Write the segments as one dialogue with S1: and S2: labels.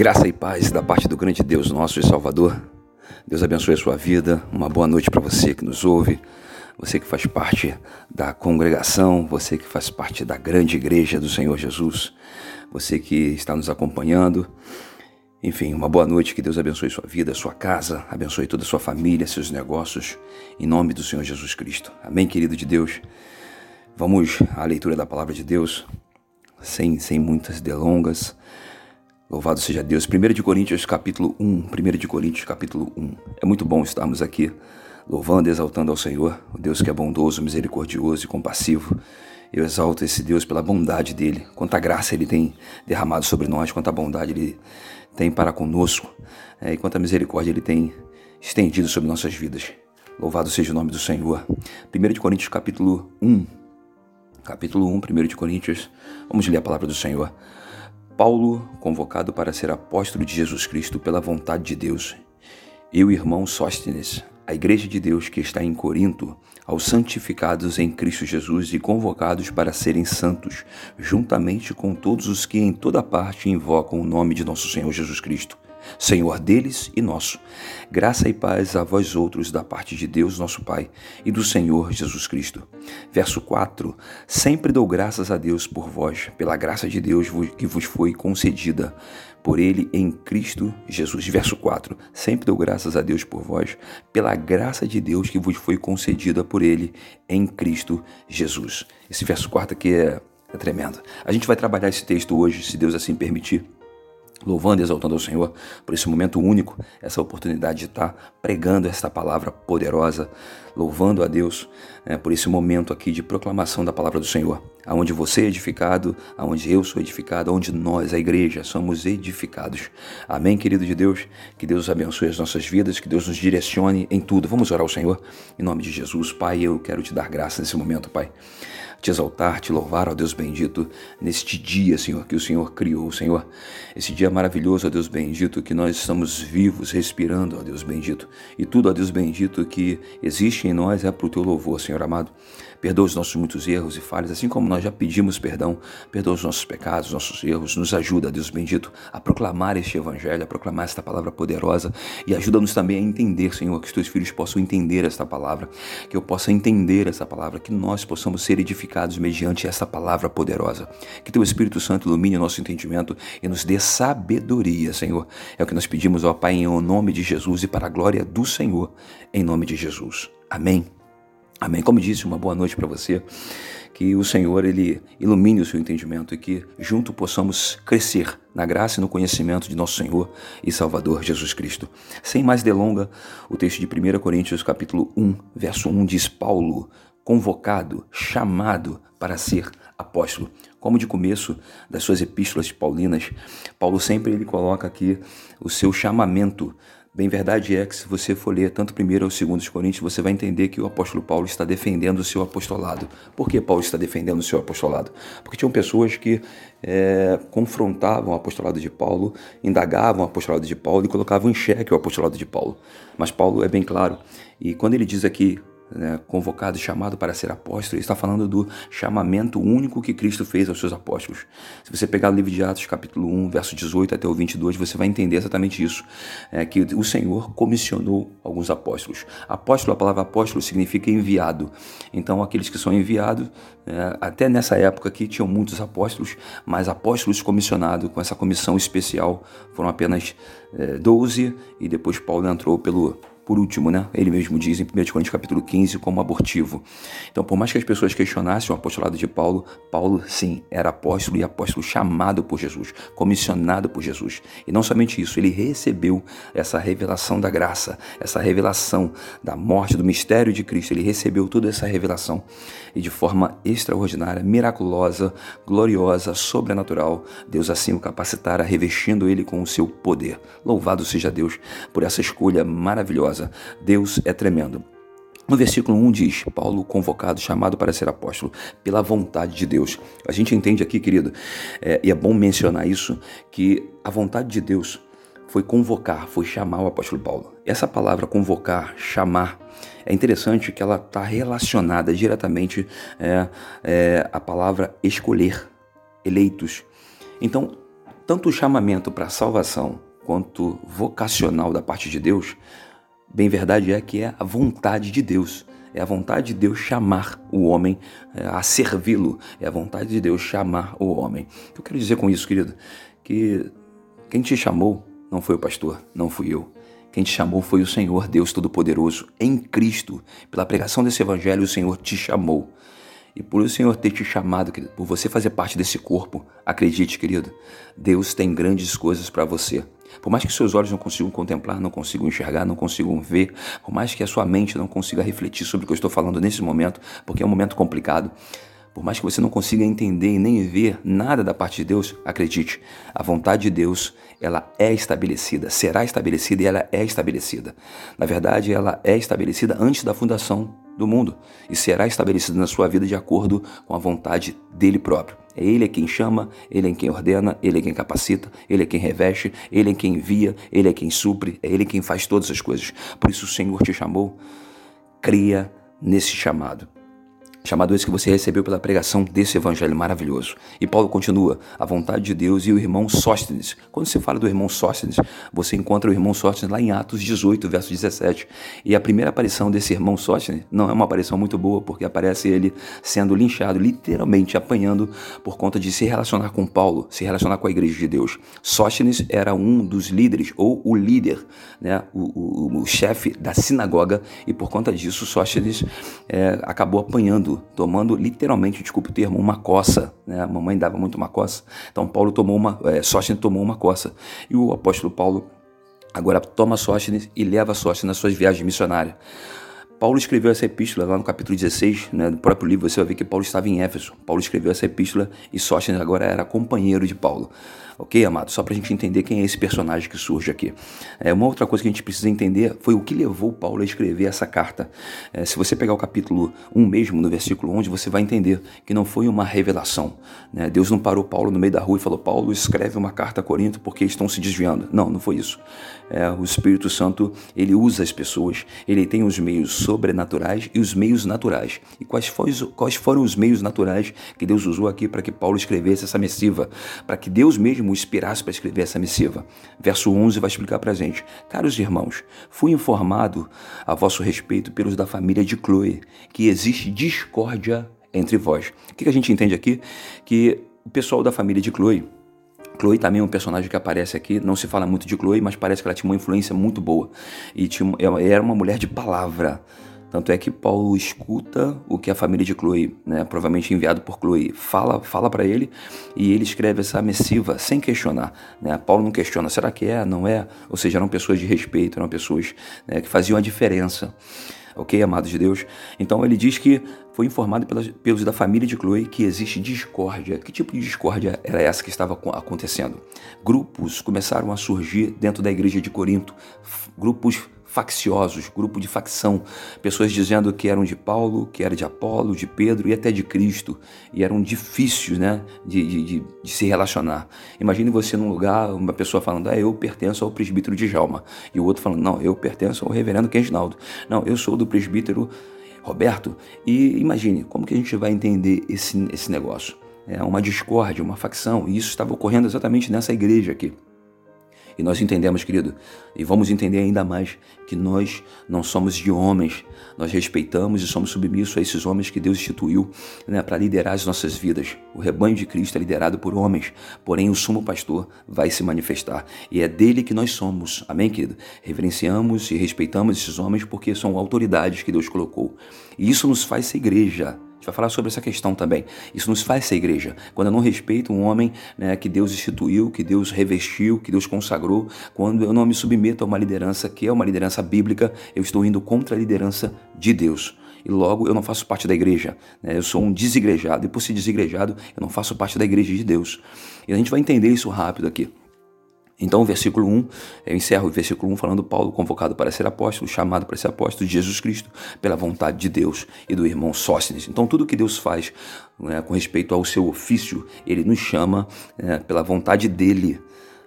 S1: Graça e paz da parte do grande Deus nosso e Salvador. Deus abençoe a sua vida. Uma boa noite para você que nos ouve, você que faz parte da congregação, você que faz parte da grande igreja do Senhor Jesus, você que está nos acompanhando. Enfim, uma boa noite, que Deus abençoe sua vida, sua casa, abençoe toda a sua família, seus negócios, em nome do Senhor Jesus Cristo. Amém, querido de Deus. Vamos à leitura da palavra de Deus, sem, sem muitas delongas. Louvado seja Deus. 1 de Coríntios capítulo 1. 1 de Coríntios capítulo 1. É muito bom estarmos aqui louvando e exaltando ao Senhor, o Deus que é bondoso, misericordioso e compassivo. Eu exalto esse Deus pela bondade dele, quanta graça ele tem derramado sobre nós, quanta bondade ele tem para conosco é, e quanta misericórdia ele tem estendido sobre nossas vidas. Louvado seja o nome do Senhor. 1 de Coríntios capítulo 1. Capítulo 1, 1 de Coríntios. Vamos ler a palavra do Senhor. Paulo, convocado para ser apóstolo de Jesus Cristo pela vontade de Deus, e o irmão Sóstenes, a igreja de Deus que está em Corinto, aos santificados em Cristo Jesus e convocados para serem santos, juntamente com todos os que em toda parte invocam o nome de nosso Senhor Jesus Cristo Senhor deles e nosso. Graça e paz a vós outros da parte de Deus, nosso Pai, e do Senhor Jesus Cristo. Verso 4: Sempre dou graças a Deus por vós, pela graça de Deus que vos foi concedida por ele em Cristo Jesus. Verso 4: Sempre dou graças a Deus por vós, pela graça de Deus que vos foi concedida por ele em Cristo Jesus. Esse verso 4 aqui é, é tremendo. A gente vai trabalhar esse texto hoje, se Deus assim permitir louvando e exaltando ao Senhor por esse momento único, essa oportunidade de estar pregando esta palavra poderosa, louvando a Deus né, por esse momento aqui de proclamação da palavra do Senhor, aonde você é edificado, aonde eu sou edificado, aonde nós, a igreja, somos edificados. Amém, querido de Deus? Que Deus abençoe as nossas vidas, que Deus nos direcione em tudo. Vamos orar ao Senhor, em nome de Jesus. Pai, eu quero te dar graça nesse momento, Pai te exaltar, te louvar, ó Deus bendito, neste dia, Senhor, que o Senhor criou, Senhor. Esse dia maravilhoso, ó Deus bendito, que nós estamos vivos, respirando, ó Deus bendito. E tudo, ó Deus bendito, que existe em nós é para o teu louvor, Senhor amado. Perdoa os nossos muitos erros e falhas, assim como nós já pedimos perdão. Perdoa os nossos pecados, nossos erros. Nos ajuda, Deus bendito, a proclamar este evangelho, a proclamar esta palavra poderosa. E ajuda-nos também a entender, Senhor, que os teus filhos possam entender esta palavra, que eu possa entender essa palavra, que nós possamos ser edificados mediante esta palavra poderosa. Que teu Espírito Santo ilumine o nosso entendimento e nos dê sabedoria, Senhor. É o que nós pedimos, ó Pai, em nome de Jesus e para a glória do Senhor, em nome de Jesus. Amém. Amém. Como disse, uma boa noite para você. Que o Senhor ele ilumine o seu entendimento e que junto possamos crescer na graça e no conhecimento de nosso Senhor e Salvador Jesus Cristo. Sem mais delonga, o texto de 1 Coríntios capítulo 1, verso 1 diz Paulo, convocado, chamado para ser apóstolo. Como de começo das suas epístolas paulinas, Paulo sempre ele coloca aqui o seu chamamento Bem verdade é que se você for ler tanto primeiro ou segundo Coríntios, você vai entender que o apóstolo Paulo está defendendo o seu apostolado. Por que Paulo está defendendo o seu apostolado? Porque tinham pessoas que é, confrontavam o apostolado de Paulo, indagavam o apostolado de Paulo e colocavam em xeque o apostolado de Paulo. Mas Paulo é bem claro. E quando ele diz aqui né, convocado chamado para ser apóstolo, ele está falando do chamamento único que Cristo fez aos seus apóstolos. Se você pegar o livro de Atos, capítulo 1, verso 18 até o 22, você vai entender exatamente isso, é, que o Senhor comissionou alguns apóstolos. Apóstolo, a palavra apóstolo significa enviado. Então, aqueles que são enviados, é, até nessa época aqui tinham muitos apóstolos, mas apóstolos comissionados com essa comissão especial foram apenas é, 12 e depois Paulo entrou pelo por último, né? Ele mesmo diz em 1 Coríntios capítulo 15 como abortivo. Então, por mais que as pessoas questionassem o apostolado de Paulo, Paulo sim era apóstolo e apóstolo chamado por Jesus, comissionado por Jesus. E não somente isso, ele recebeu essa revelação da graça, essa revelação da morte, do mistério de Cristo. Ele recebeu toda essa revelação e de forma extraordinária, miraculosa, gloriosa, sobrenatural, Deus assim o capacitara, revestindo ele com o seu poder. Louvado seja Deus por essa escolha maravilhosa Deus é tremendo. No versículo 1 diz: Paulo, convocado, chamado para ser apóstolo, pela vontade de Deus. A gente entende aqui, querido, é, e é bom mencionar isso, que a vontade de Deus foi convocar, foi chamar o apóstolo Paulo. Essa palavra convocar, chamar, é interessante que ela está relacionada diretamente é, é, à palavra escolher, eleitos. Então, tanto o chamamento para a salvação quanto vocacional da parte de Deus, bem verdade é que é a vontade de Deus. É a vontade de Deus chamar o homem é, a servi-lo. É a vontade de Deus chamar o homem. O que eu quero dizer com isso, querido? Que quem te chamou não foi o pastor, não fui eu. Quem te chamou foi o Senhor, Deus Todo-Poderoso, em Cristo. Pela pregação desse evangelho, o Senhor te chamou. E por o Senhor ter te chamado, querido, por você fazer parte desse corpo, acredite, querido, Deus tem grandes coisas para você. Por mais que seus olhos não consigam contemplar, não consigam enxergar, não consigam ver, por mais que a sua mente não consiga refletir sobre o que eu estou falando nesse momento, porque é um momento complicado, por mais que você não consiga entender e nem ver nada da parte de Deus, acredite, a vontade de Deus, ela é estabelecida, será estabelecida e ela é estabelecida. Na verdade, ela é estabelecida antes da fundação do mundo e será estabelecida na sua vida de acordo com a vontade dele próprio. É ele é quem chama, ele é quem ordena, ele é quem capacita, ele é quem reveste, ele é quem envia, ele é quem supre, é ele quem faz todas as coisas. Por isso o Senhor te chamou. Cria nesse chamado. Chamado esse que você recebeu pela pregação desse evangelho maravilhoso. E Paulo continua, a vontade de Deus e o irmão Sóstenes. Quando se fala do irmão Sóstenes, você encontra o irmão Sóstenes lá em Atos 18, verso 17. E a primeira aparição desse irmão Sóstenes não é uma aparição muito boa, porque aparece ele sendo linchado, literalmente apanhando por conta de se relacionar com Paulo, se relacionar com a igreja de Deus. Sóstenes era um dos líderes, ou o líder, né, o, o, o chefe da sinagoga, e por conta disso Sóstenes é, acabou apanhando tomando, literalmente, desculpe o termo, uma coça. Né? A mamãe dava muito uma coça. Então Paulo tomou uma, é, Sóstenes tomou uma coça. E o apóstolo Paulo agora toma Sóstenes e leva Sóstenes nas suas viagens missionárias. Paulo escreveu essa epístola lá no capítulo 16, né, do próprio livro, você vai ver que Paulo estava em Éfeso. Paulo escreveu essa epístola e Sóstenes agora era companheiro de Paulo. Ok, amado? Só para a gente entender quem é esse personagem que surge aqui. É, uma outra coisa que a gente precisa entender foi o que levou Paulo a escrever essa carta. É, se você pegar o capítulo 1 mesmo, no versículo 11, você vai entender que não foi uma revelação. Né? Deus não parou Paulo no meio da rua e falou: Paulo, escreve uma carta a Corinto porque estão se desviando. Não, não foi isso. É, o Espírito Santo, ele usa as pessoas, ele tem os meios sobrenaturais e os meios naturais. E quais, foi, quais foram os meios naturais que Deus usou aqui para que Paulo escrevesse essa missiva? Para que Deus mesmo o inspirasse para escrever essa missiva. Verso 11 vai explicar para a gente. Caros irmãos, fui informado a vosso respeito pelos da família de Chloe, que existe discórdia entre vós. O que a gente entende aqui? Que o pessoal da família de Chloe Chloe também é um personagem que aparece aqui, não se fala muito de Chloe, mas parece que ela tinha uma influência muito boa. E tinha, era uma mulher de palavra. Tanto é que Paulo escuta o que a família de Chloe, né, provavelmente enviado por Chloe, fala, fala para ele e ele escreve essa missiva sem questionar. Né? Paulo não questiona, será que é, não é? Ou seja, eram pessoas de respeito, eram pessoas né, que faziam a diferença. Ok, amados de Deus? Então ele diz que foi informado pelas, pelos da família de Chloe que existe discórdia. Que tipo de discórdia era essa que estava acontecendo? Grupos começaram a surgir dentro da igreja de Corinto, grupos facciosos, grupo de facção, pessoas dizendo que eram de Paulo, que era de Apolo, de Pedro e até de Cristo, e eram difíceis né, de, de, de, se relacionar. Imagine você num lugar, uma pessoa falando, ah, eu pertenço ao presbítero de Jalma, e o outro falando, não, eu pertenço ao reverendo Kenginaldo, não, eu sou do presbítero Roberto, e imagine, como que a gente vai entender esse, esse negócio? É uma discórdia, uma facção, e isso estava ocorrendo exatamente nessa igreja aqui. E nós entendemos, querido, e vamos entender ainda mais, que nós não somos de homens, nós respeitamos e somos submissos a esses homens que Deus instituiu né, para liderar as nossas vidas. O rebanho de Cristo é liderado por homens, porém o sumo pastor vai se manifestar. E é dele que nós somos, amém, querido? Reverenciamos e respeitamos esses homens porque são autoridades que Deus colocou. E isso nos faz ser igreja gente vai falar sobre essa questão também. Isso nos faz ser igreja. Quando eu não respeito um homem né, que Deus instituiu, que Deus revestiu, que Deus consagrou, quando eu não me submeto a uma liderança que é uma liderança bíblica, eu estou indo contra a liderança de Deus. E logo eu não faço parte da igreja. Né? Eu sou um desigrejado. E por ser desigrejado, eu não faço parte da igreja de Deus. E a gente vai entender isso rápido aqui. Então, o versículo 1, eu encerro o versículo 1 falando Paulo convocado para ser apóstolo, chamado para ser apóstolo de Jesus Cristo pela vontade de Deus e do irmão Sóstenes. Então, tudo que Deus faz né, com respeito ao seu ofício, ele nos chama né, pela vontade dele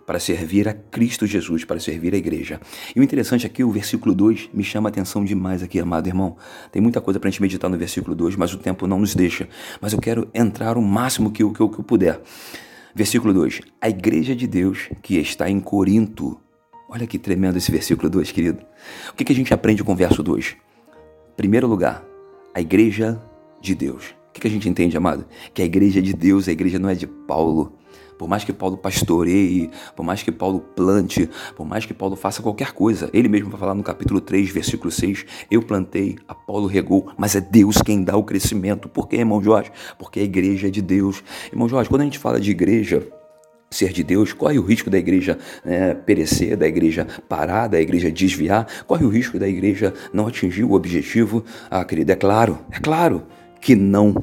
S1: para servir a Cristo Jesus, para servir a igreja. E o interessante aqui, o versículo 2 me chama a atenção demais aqui, amado irmão. Tem muita coisa para a gente meditar no versículo 2, mas o tempo não nos deixa. Mas eu quero entrar o máximo que que que eu puder. Versículo 2: A igreja de Deus que está em Corinto. Olha que tremendo esse versículo 2, querido. O que, que a gente aprende com o verso 2? Primeiro lugar, a igreja de Deus. O que, que a gente entende, amado? Que a igreja de Deus, a igreja não é de Paulo. Por mais que Paulo pastoreie, por mais que Paulo plante, por mais que Paulo faça qualquer coisa, ele mesmo vai falar no capítulo 3, versículo 6, eu plantei, Apolo regou, mas é Deus quem dá o crescimento. Por quê, irmão Jorge? Porque a igreja é de Deus. Irmão Jorge, quando a gente fala de igreja, ser de Deus, corre o risco da igreja né, perecer, da igreja parar, da igreja desviar, corre o risco da igreja não atingir o objetivo. Ah, querido, é claro, é claro que não.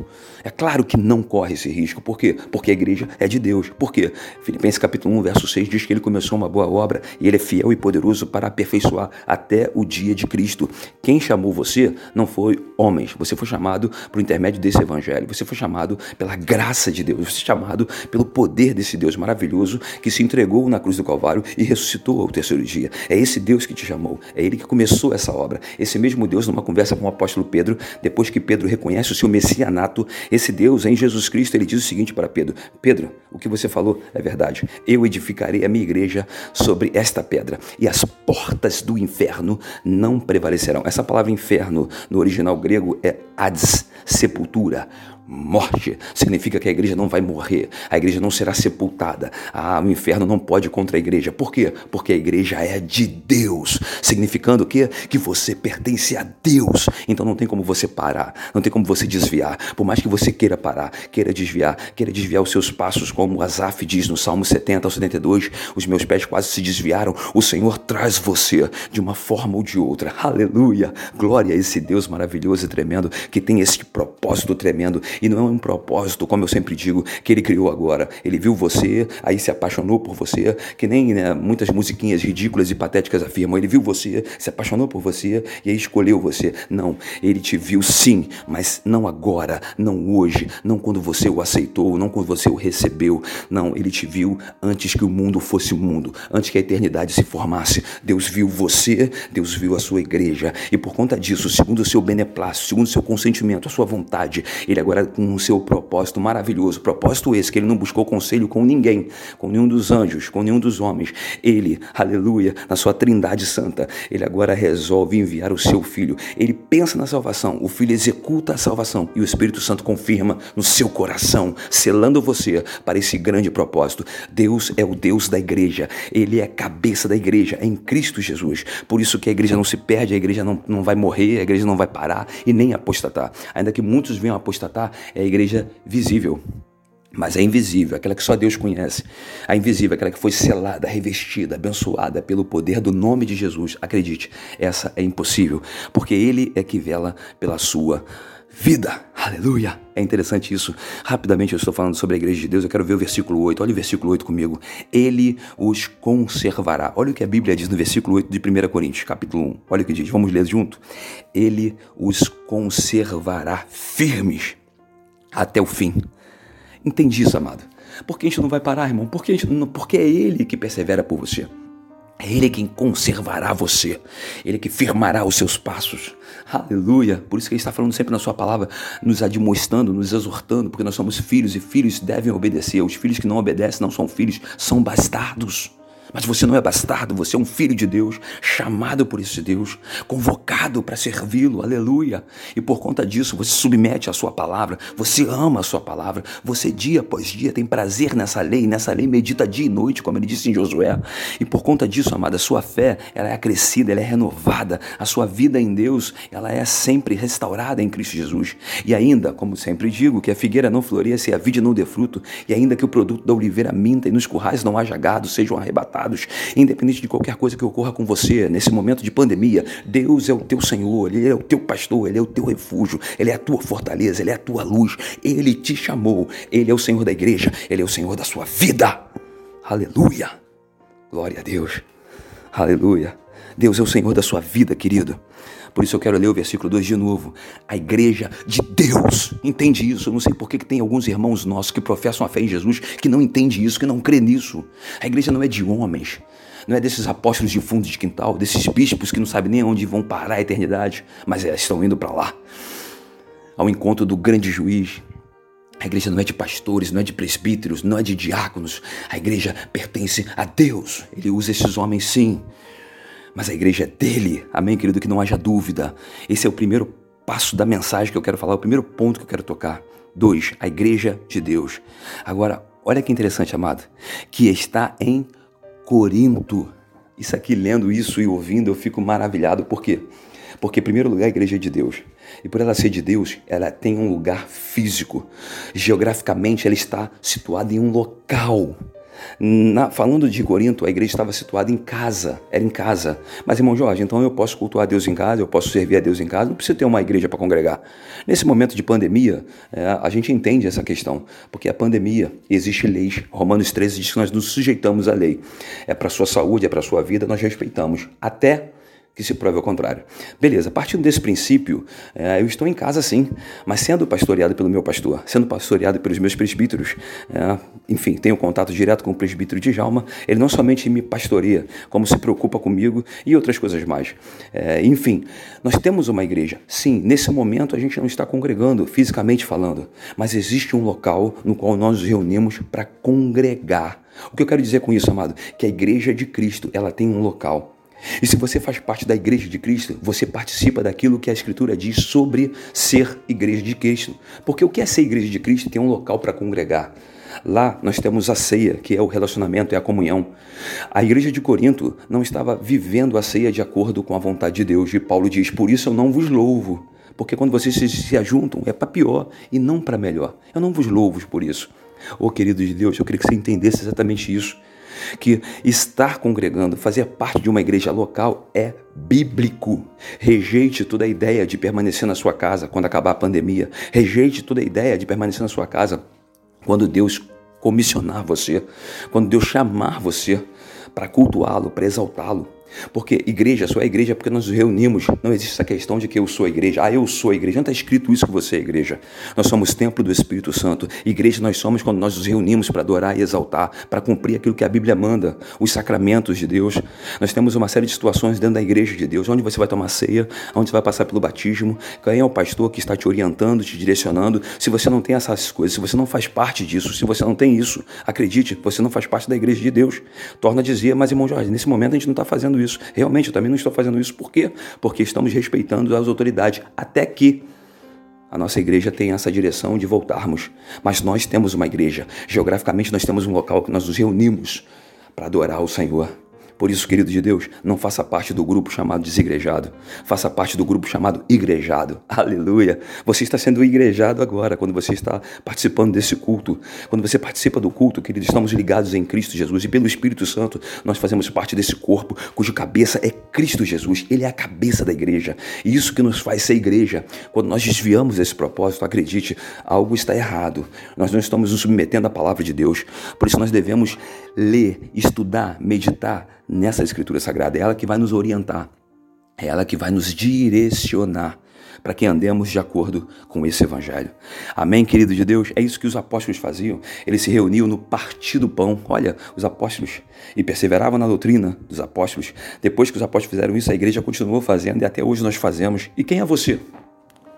S1: É claro que não corre esse risco. Por quê? Porque a igreja é de Deus. Por quê? Filipenses capítulo 1, verso 6 diz que ele começou uma boa obra e ele é fiel e poderoso para aperfeiçoar até o dia de Cristo. Quem chamou você não foi homens. Você foi chamado por intermédio desse evangelho. Você foi chamado pela graça de Deus. Você foi chamado pelo poder desse Deus maravilhoso que se entregou na cruz do Calvário e ressuscitou ao terceiro dia. É esse Deus que te chamou. É ele que começou essa obra. Esse mesmo Deus, numa conversa com o apóstolo Pedro, depois que Pedro reconhece o seu messianato, esse Deus em Jesus Cristo, ele diz o seguinte para Pedro: Pedro, o que você falou é verdade. Eu edificarei a minha igreja sobre esta pedra e as portas do inferno não prevalecerão. Essa palavra inferno no original grego é Hades, sepultura morte. Significa que a igreja não vai morrer, a igreja não será sepultada. Ah, o inferno não pode contra a igreja. Por quê? Porque a igreja é de Deus. Significando o quê? Que você pertence a Deus. Então não tem como você parar, não tem como você desviar. Por mais que você queira parar, queira desviar, queira desviar os seus passos, como Asaf diz no Salmo 70 ao 72, os meus pés quase se desviaram. O Senhor traz você de uma forma ou de outra. Aleluia! Glória a esse Deus maravilhoso e tremendo que tem esse propósito tremendo e não é um propósito, como eu sempre digo, que ele criou agora. Ele viu você, aí se apaixonou por você, que nem né, muitas musiquinhas ridículas e patéticas afirmam. Ele viu você, se apaixonou por você e aí escolheu você. Não, ele te viu sim, mas não agora, não hoje, não quando você o aceitou, não quando você o recebeu. Não, ele te viu antes que o mundo fosse mundo, antes que a eternidade se formasse. Deus viu você, Deus viu a sua igreja e por conta disso, segundo o seu beneplácito, segundo o seu consentimento, a sua vontade, ele agora com o seu propósito maravilhoso. Propósito esse que ele não buscou conselho com ninguém, com nenhum dos anjos, com nenhum dos homens. Ele, aleluia, na sua trindade santa, ele agora resolve enviar o seu filho. Ele pensa na salvação, o filho executa a salvação e o Espírito Santo confirma no seu coração, selando você para esse grande propósito. Deus é o Deus da igreja, ele é a cabeça da igreja, é em Cristo Jesus. Por isso que a igreja não se perde, a igreja não, não vai morrer, a igreja não vai parar e nem apostatar. Ainda que muitos venham apostatar, é a igreja visível. Mas é invisível, aquela que só Deus conhece. A invisível, aquela que foi selada, revestida, abençoada pelo poder do nome de Jesus. Acredite, essa é impossível, porque Ele é que vela pela sua vida. Aleluia! É interessante isso. Rapidamente eu estou falando sobre a igreja de Deus, eu quero ver o versículo 8. Olha o versículo 8 comigo. Ele os conservará. Olha o que a Bíblia diz no versículo 8 de 1 Coríntios, capítulo 1. Olha o que diz. Vamos ler junto. Ele os conservará firmes até o fim. Entende isso, amado? Porque a gente não vai parar, irmão? Porque, não, porque é Ele que persevera por você. É Ele quem conservará você. Ele que firmará os seus passos. Aleluia. Por isso que Ele está falando sempre na Sua palavra, nos admoestando, nos exortando, porque nós somos filhos e filhos devem obedecer. Os filhos que não obedecem não são filhos, são bastardos. Mas você não é bastardo, você é um filho de Deus, chamado por esse Deus, convocado para servi-lo, aleluia. E por conta disso, você submete a sua palavra, você ama a sua palavra, você dia após dia tem prazer nessa lei, nessa lei medita dia e noite, como ele disse em Josué. E por conta disso, amada, a sua fé, ela é acrescida, ela é renovada, a sua vida em Deus, ela é sempre restaurada em Cristo Jesus. E ainda, como sempre digo, que a figueira não floresça e a vide não dê fruto, e ainda que o produto da oliveira minta e nos currais não haja gado, sejam arrebatados independente de qualquer coisa que ocorra com você nesse momento de pandemia. Deus é o teu Senhor, Ele é o teu pastor, Ele é o teu refúgio, Ele é a tua fortaleza, Ele é a tua luz. Ele te chamou, Ele é o Senhor da igreja, Ele é o Senhor da sua vida. Aleluia! Glória a Deus. Aleluia. Deus é o Senhor da sua vida, querido. Por isso eu quero ler o versículo 2 de novo. A igreja de Deus. Entende isso? Eu não sei por que tem alguns irmãos nossos que professam a fé em Jesus que não entende isso, que não crê nisso. A igreja não é de homens. Não é desses apóstolos de fundo de quintal, desses bispos que não sabem nem onde vão parar a eternidade, mas estão indo para lá. Ao encontro do grande juiz, A igreja não é de pastores, não é de presbíteros, não é de diáconos. A igreja pertence a Deus. Ele usa esses homens sim. Mas a igreja é dele. Amém, querido? Que não haja dúvida. Esse é o primeiro passo da mensagem que eu quero falar, o primeiro ponto que eu quero tocar. Dois, a igreja de Deus. Agora, olha que interessante, amado. Que está em Corinto. Isso aqui, lendo isso e ouvindo, eu fico maravilhado. Por quê? Porque, em primeiro lugar, a igreja é de Deus. E por ela ser de Deus, ela tem um lugar físico. Geograficamente, ela está situada em um local. Na, falando de Corinto, a igreja estava situada em casa, era em casa. Mas, irmão Jorge, então eu posso cultuar Deus em casa, eu posso servir a Deus em casa, não precisa ter uma igreja para congregar. Nesse momento de pandemia, é, a gente entende essa questão, porque a pandemia existe leis. Romanos 13 diz que nós nos sujeitamos à lei. É para sua saúde, é para sua vida, nós respeitamos. Até que se prove ao contrário. Beleza, partindo desse princípio, é, eu estou em casa sim, mas sendo pastoreado pelo meu pastor, sendo pastoreado pelos meus presbíteros, é, enfim, tenho contato direto com o presbítero de Jalma, ele não somente me pastoreia, como se preocupa comigo e outras coisas mais. É, enfim, nós temos uma igreja. Sim, nesse momento a gente não está congregando, fisicamente falando, mas existe um local no qual nós nos reunimos para congregar. O que eu quero dizer com isso, amado? Que a igreja de Cristo, ela tem um local. E se você faz parte da igreja de Cristo, você participa daquilo que a Escritura diz sobre ser igreja de Cristo. Porque o que é ser igreja de Cristo tem um local para congregar. Lá nós temos a ceia, que é o relacionamento, é a comunhão. A igreja de Corinto não estava vivendo a ceia de acordo com a vontade de Deus. E Paulo diz: Por isso eu não vos louvo. Porque quando vocês se ajuntam é para pior e não para melhor. Eu não vos louvo por isso. Ô oh, querido de Deus, eu queria que você entendesse exatamente isso que estar congregando, fazer parte de uma igreja local é bíblico. Rejeite toda a ideia de permanecer na sua casa quando acabar a pandemia. Rejeite toda a ideia de permanecer na sua casa quando Deus comissionar você, quando Deus chamar você para cultuá-lo, para exaltá-lo. Porque igreja só é igreja porque nós nos reunimos. Não existe essa questão de que eu sou a igreja. Ah, eu sou a igreja. Não está escrito isso que você é igreja. Nós somos templo do Espírito Santo. Igreja nós somos quando nós nos reunimos para adorar e exaltar, para cumprir aquilo que a Bíblia manda, os sacramentos de Deus. Nós temos uma série de situações dentro da igreja de Deus, onde você vai tomar ceia, onde você vai passar pelo batismo, quem é o pastor que está te orientando, te direcionando. Se você não tem essas coisas, se você não faz parte disso, se você não tem isso, acredite, você não faz parte da igreja de Deus. Torna a dizer, mas irmão Jorge, nesse momento a gente não está fazendo isso. Realmente, eu também não estou fazendo isso. Por quê? Porque estamos respeitando as autoridades até que a nossa igreja tem essa direção de voltarmos. Mas nós temos uma igreja. Geograficamente, nós temos um local que nós nos reunimos para adorar o Senhor. Por isso, querido de Deus, não faça parte do grupo chamado desigrejado. Faça parte do grupo chamado igrejado. Aleluia. Você está sendo igrejado agora, quando você está participando desse culto. Quando você participa do culto, querido, estamos ligados em Cristo Jesus. E pelo Espírito Santo, nós fazemos parte desse corpo, cuja cabeça é Cristo Jesus. Ele é a cabeça da igreja. E isso que nos faz ser igreja. Quando nós desviamos esse propósito, acredite, algo está errado. Nós não estamos nos submetendo à palavra de Deus. Por isso nós devemos ler, estudar, meditar nessa escritura sagrada. É ela que vai nos orientar, é ela que vai nos direcionar para que andemos de acordo com esse evangelho. Amém, querido de Deus? É isso que os apóstolos faziam. Eles se reuniam no partir do pão. Olha, os apóstolos e perseveravam na doutrina dos apóstolos. Depois que os apóstolos fizeram isso, a igreja continuou fazendo e até hoje nós fazemos. E quem é você?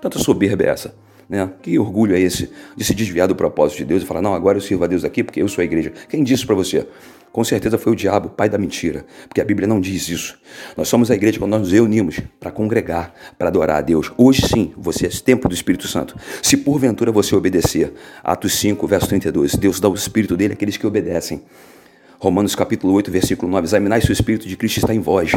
S1: Tanta soberba é essa? Né? Que orgulho é esse de se desviar do propósito de Deus e falar, não, agora eu sirvo a Deus aqui porque eu sou a igreja. Quem disse para você? Com certeza foi o diabo, pai da mentira, porque a Bíblia não diz isso. Nós somos a igreja quando nós nos reunimos para congregar, para adorar a Deus. Hoje sim, você é templo do Espírito Santo. Se porventura você obedecer, Atos 5, verso 32, Deus dá o Espírito dele àqueles que obedecem. Romanos capítulo 8, versículo 9, examinai se o Espírito de Cristo está em vós.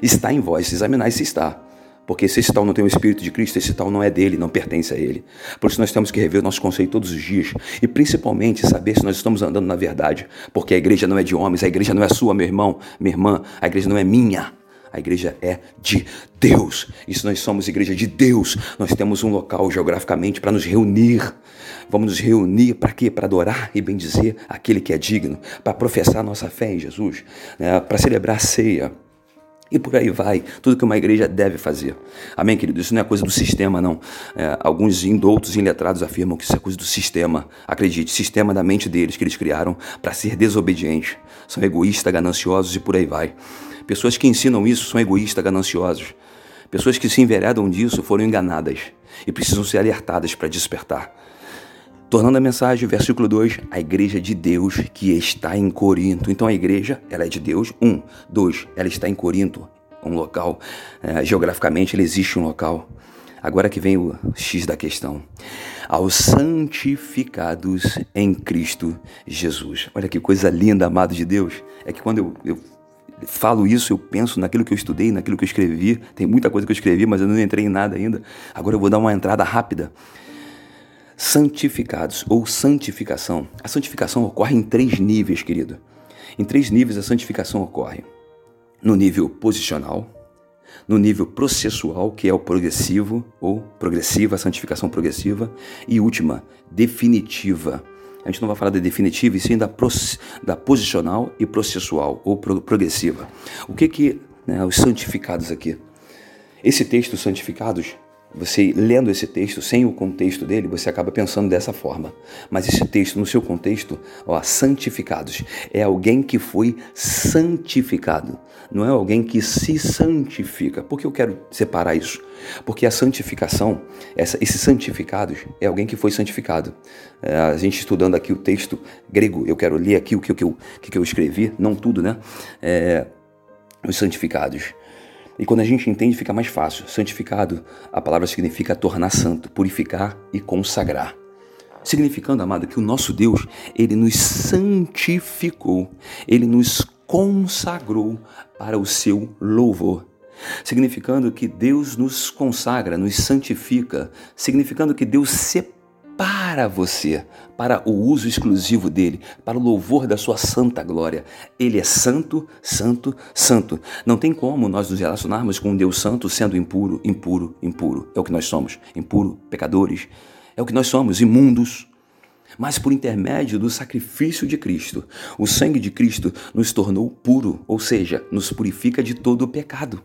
S1: Está em vós, examinai se está. Porque se esse tal não tem o Espírito de Cristo, esse tal não é dele, não pertence a ele. Por isso nós temos que rever o nosso conceito todos os dias. E principalmente saber se nós estamos andando na verdade. Porque a igreja não é de homens, a igreja não é sua, meu irmão, minha irmã, a igreja não é minha. A igreja é de Deus. E se nós somos igreja de Deus, nós temos um local geograficamente para nos reunir. Vamos nos reunir para quê? Para adorar e bendizer aquele que é digno, para professar nossa fé em Jesus, né? para celebrar a ceia. E por aí vai, tudo que uma igreja deve fazer. Amém, querido? Isso não é coisa do sistema, não. É, alguns indoutos e iletrados afirmam que isso é coisa do sistema. Acredite, sistema da mente deles que eles criaram para ser desobediente. São egoístas, gananciosos e por aí vai. Pessoas que ensinam isso são egoístas, gananciosos. Pessoas que se enveredam disso foram enganadas e precisam ser alertadas para despertar. Tornando a mensagem, versículo 2, a igreja de Deus que está em Corinto. Então a igreja, ela é de Deus. Um, dois, ela está em Corinto, um local. É, geograficamente, ele existe um local. Agora que vem o X da questão. Aos santificados em Cristo Jesus. Olha que coisa linda, amado de Deus. É que quando eu, eu falo isso, eu penso naquilo que eu estudei, naquilo que eu escrevi. Tem muita coisa que eu escrevi, mas eu não entrei em nada ainda. Agora eu vou dar uma entrada rápida santificados ou santificação. A santificação ocorre em três níveis, querido. Em três níveis a santificação ocorre: no nível posicional, no nível processual, que é o progressivo ou progressiva, a santificação progressiva, e última, definitiva. A gente não vai falar da definitiva, e sim da, da posicional e processual ou pro progressiva. O que que né, os santificados aqui? Esse texto, santificados, você lendo esse texto sem o contexto dele, você acaba pensando dessa forma. Mas esse texto, no seu contexto, ó, santificados, é alguém que foi santificado, não é alguém que se santifica. Por que eu quero separar isso? Porque a santificação, essa, esses santificados, é alguém que foi santificado. É, a gente estudando aqui o texto grego, eu quero ler aqui o que, o que, eu, que, que eu escrevi, não tudo, né? É, os santificados. E quando a gente entende, fica mais fácil. Santificado, a palavra significa tornar santo, purificar e consagrar. Significando, amado, que o nosso Deus, ele nos santificou, ele nos consagrou para o seu louvor. Significando que Deus nos consagra, nos santifica, significando que Deus separa para você, para o uso exclusivo dele, para o louvor da sua santa glória. Ele é santo, santo, santo. Não tem como nós nos relacionarmos com um Deus santo sendo impuro, impuro, impuro. É o que nós somos, impuro, pecadores. É o que nós somos, imundos. Mas por intermédio do sacrifício de Cristo, o sangue de Cristo nos tornou puro, ou seja, nos purifica de todo o pecado.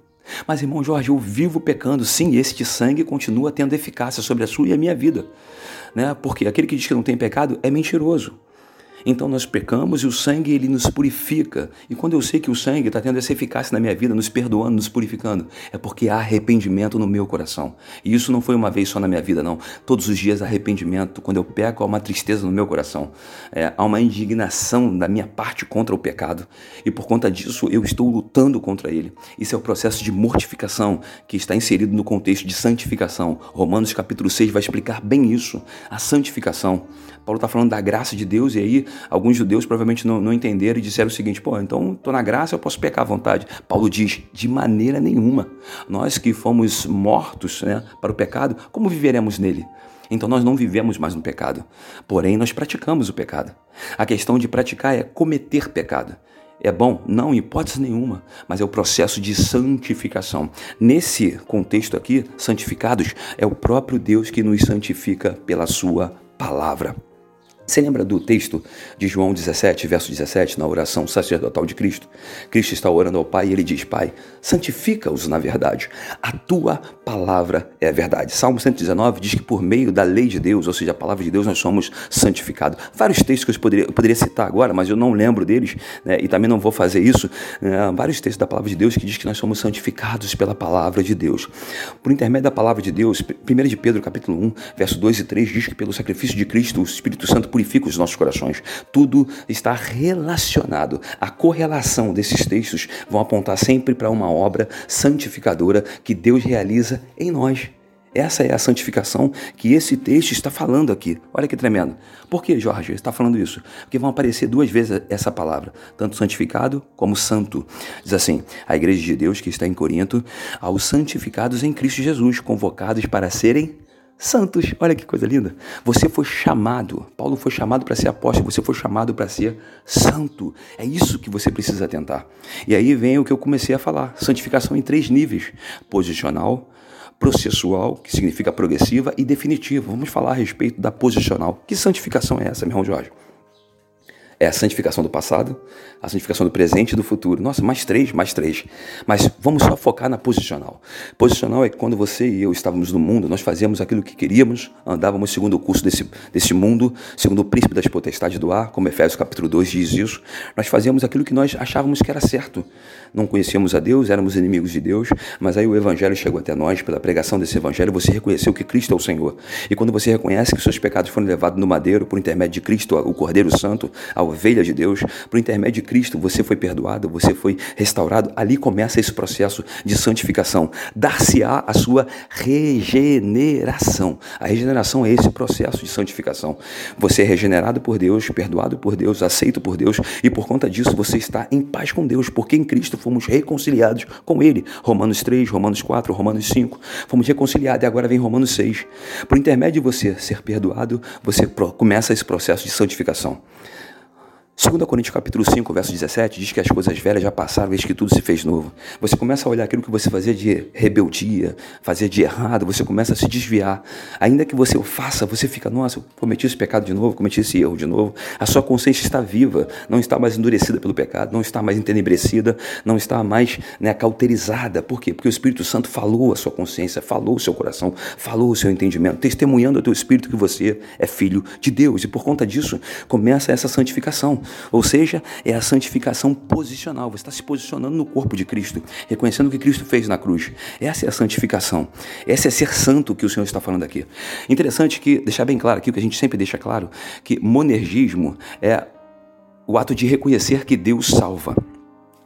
S1: Mas, irmão Jorge, eu vivo pecando. Sim, este sangue continua tendo eficácia sobre a sua e a minha vida. Né? Porque aquele que diz que não tem pecado é mentiroso. Então nós pecamos e o sangue ele nos purifica. E quando eu sei que o sangue está tendo essa eficácia na minha vida, nos perdoando, nos purificando, é porque há arrependimento no meu coração. E isso não foi uma vez só na minha vida, não. Todos os dias arrependimento. Quando eu peco, há uma tristeza no meu coração. É, há uma indignação da minha parte contra o pecado. E por conta disso eu estou lutando contra ele. Isso é o processo de mortificação que está inserido no contexto de santificação. Romanos capítulo 6 vai explicar bem isso. A santificação. Paulo está falando da graça de Deus e aí alguns judeus provavelmente não, não entenderam e disseram o seguinte: pô, então estou na graça, eu posso pecar à vontade. Paulo diz: de maneira nenhuma. Nós que fomos mortos né, para o pecado, como viveremos nele? Então nós não vivemos mais no pecado, porém nós praticamos o pecado. A questão de praticar é cometer pecado. É bom? Não, em hipótese nenhuma, mas é o processo de santificação. Nesse contexto aqui, santificados é o próprio Deus que nos santifica pela sua palavra. Você lembra do texto de João 17, verso 17, na oração sacerdotal de Cristo? Cristo está orando ao Pai e ele diz: Pai, santifica-os na verdade. A tua palavra é a verdade. Salmo 119 diz que por meio da lei de Deus, ou seja, a palavra de Deus, nós somos santificados. Vários textos que eu poderia, eu poderia citar agora, mas eu não lembro deles né, e também não vou fazer isso. Né, vários textos da palavra de Deus que diz que nós somos santificados pela palavra de Deus. Por intermédio da palavra de Deus, 1 de Pedro, capítulo 1, verso 2 e 3, diz que pelo sacrifício de Cristo, o Espírito Santo purifica os nossos corações. Tudo está relacionado. A correlação desses textos vão apontar sempre para uma obra santificadora que Deus realiza em nós. Essa é a santificação que esse texto está falando aqui. Olha que tremendo. Por que, Jorge, está falando isso? Porque vão aparecer duas vezes essa palavra, tanto santificado como santo. Diz assim: a igreja de Deus que está em Corinto, aos santificados em Cristo Jesus, convocados para serem santos. Olha que coisa linda. Você foi chamado, Paulo foi chamado para ser apóstolo, você foi chamado para ser santo. É isso que você precisa tentar. E aí vem o que eu comecei a falar: santificação em três níveis: posicional, processual, que significa progressiva, e definitiva. Vamos falar a respeito da posicional. Que santificação é essa, meu irmão Jorge? É a santificação do passado, a santificação do presente e do futuro. Nossa, mais três, mais três. Mas vamos só focar na posicional. Posicional é quando você e eu estávamos no mundo, nós fazíamos aquilo que queríamos, andávamos segundo o curso desse, desse mundo, segundo o príncipe das potestades do ar, como Efésios capítulo 2 diz isso. Nós fazíamos aquilo que nós achávamos que era certo. Não conhecíamos a Deus, éramos inimigos de Deus, mas aí o evangelho chegou até nós, pela pregação desse evangelho, você reconheceu que Cristo é o Senhor. E quando você reconhece que seus pecados foram levados no madeiro por intermédio de Cristo, o Cordeiro Santo, a ovelha de Deus, por intermédio de Cristo, você foi perdoado, você foi restaurado. Ali começa esse processo de santificação. Dar-se-á a sua regeneração. A regeneração é esse processo de santificação. Você é regenerado por Deus, perdoado por Deus, aceito por Deus, e por conta disso você está em paz com Deus, porque em Cristo fomos reconciliados com Ele. Romanos 3, Romanos 4, Romanos 5. Fomos reconciliados e agora vem Romanos 6. Por intermédio de você ser perdoado, você começa esse processo de santificação. 2 Coríntios capítulo 5, verso 17, diz que as coisas velhas já passaram, eis que tudo se fez novo. Você começa a olhar aquilo que você fazia de rebeldia, fazia de errado, você começa a se desviar. Ainda que você o faça, você fica, nossa, eu cometi esse pecado de novo, cometi esse erro de novo. A sua consciência está viva, não está mais endurecida pelo pecado, não está mais entenebrecida, não está mais né, cauterizada. Por quê? Porque o Espírito Santo falou a sua consciência, falou o seu coração, falou o seu entendimento, testemunhando ao teu espírito que você é filho de Deus. E por conta disso, começa essa santificação. Ou seja, é a santificação posicional. Você está se posicionando no corpo de Cristo, reconhecendo o que Cristo fez na cruz. Essa é a santificação. Essa é ser santo que o Senhor está falando aqui. Interessante que, deixar bem claro aqui, o que a gente sempre deixa claro, que monergismo é o ato de reconhecer que Deus salva.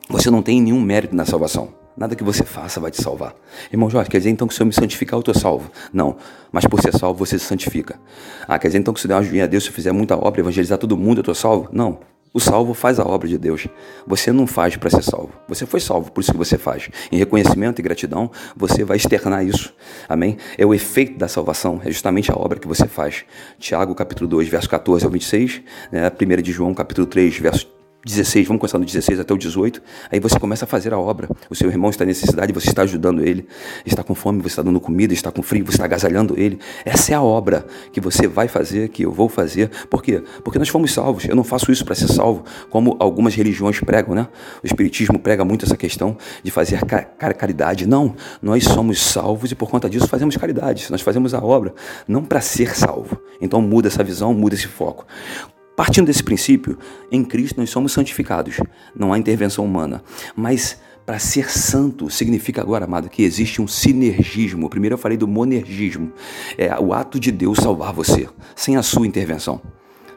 S1: Você não tem nenhum mérito na salvação. Nada que você faça vai te salvar. Irmão Jorge, quer dizer então que se eu me santificar eu estou salvo? Não, mas por ser salvo você se santifica. Ah, quer dizer então que se eu der uma joinha a Deus, se eu fizer muita obra, evangelizar todo mundo, eu estou salvo? Não, o salvo faz a obra de Deus. Você não faz para ser salvo. Você foi salvo, por isso que você faz. Em reconhecimento e gratidão, você vai externar isso. Amém? É o efeito da salvação, é justamente a obra que você faz. Tiago, capítulo 2, verso 14 ao 26, né? 1 de João, capítulo 3, verso 16, vamos começar no 16 até o 18, aí você começa a fazer a obra. O seu irmão está em necessidade, você está ajudando ele, está com fome, você está dando comida, está com frio, você está agasalhando ele. Essa é a obra que você vai fazer, que eu vou fazer. Por quê? Porque nós fomos salvos. Eu não faço isso para ser salvo, como algumas religiões pregam, né? O Espiritismo prega muito essa questão de fazer caridade. Não, nós somos salvos e por conta disso fazemos caridade. Nós fazemos a obra, não para ser salvo. Então muda essa visão, muda esse foco. Partindo desse princípio, em Cristo nós somos santificados, não há intervenção humana. Mas para ser santo significa agora, amado, que existe um sinergismo. Primeiro eu falei do monergismo, é o ato de Deus salvar você, sem a sua intervenção.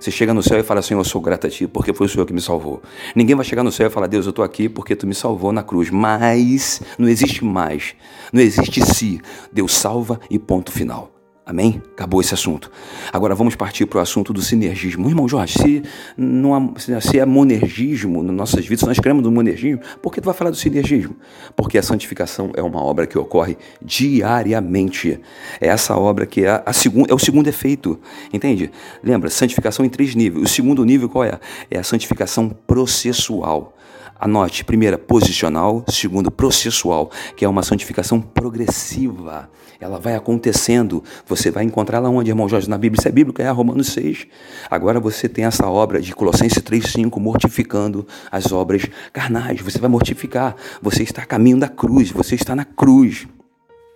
S1: Você chega no céu e fala, Senhor, eu sou grato a Ti, porque foi o Senhor que me salvou. Ninguém vai chegar no céu e falar, Deus, eu estou aqui porque Tu me salvou na cruz. Mas não existe mais, não existe se. Deus salva e ponto final. Amém? Acabou esse assunto. Agora vamos partir para o assunto do sinergismo. Irmão Jorge, se, não há, se é monergismo nas nossas vidas, nós cremos no monergismo, por que tu vai falar do sinergismo? Porque a santificação é uma obra que ocorre diariamente. É essa obra que é, a segun, é o segundo efeito. Entende? Lembra, santificação em três níveis. O segundo nível qual é? É a santificação processual. Anote, primeira, posicional, segundo, processual, que é uma santificação progressiva. Ela vai acontecendo. Você vai encontrá-la onde, irmão Jorge? Na Bíblia. Isso é bíblica, é Romanos 6. Agora você tem essa obra de Colossenses 3,5, mortificando as obras carnais. Você vai mortificar. Você está a caminho da cruz. Você está na cruz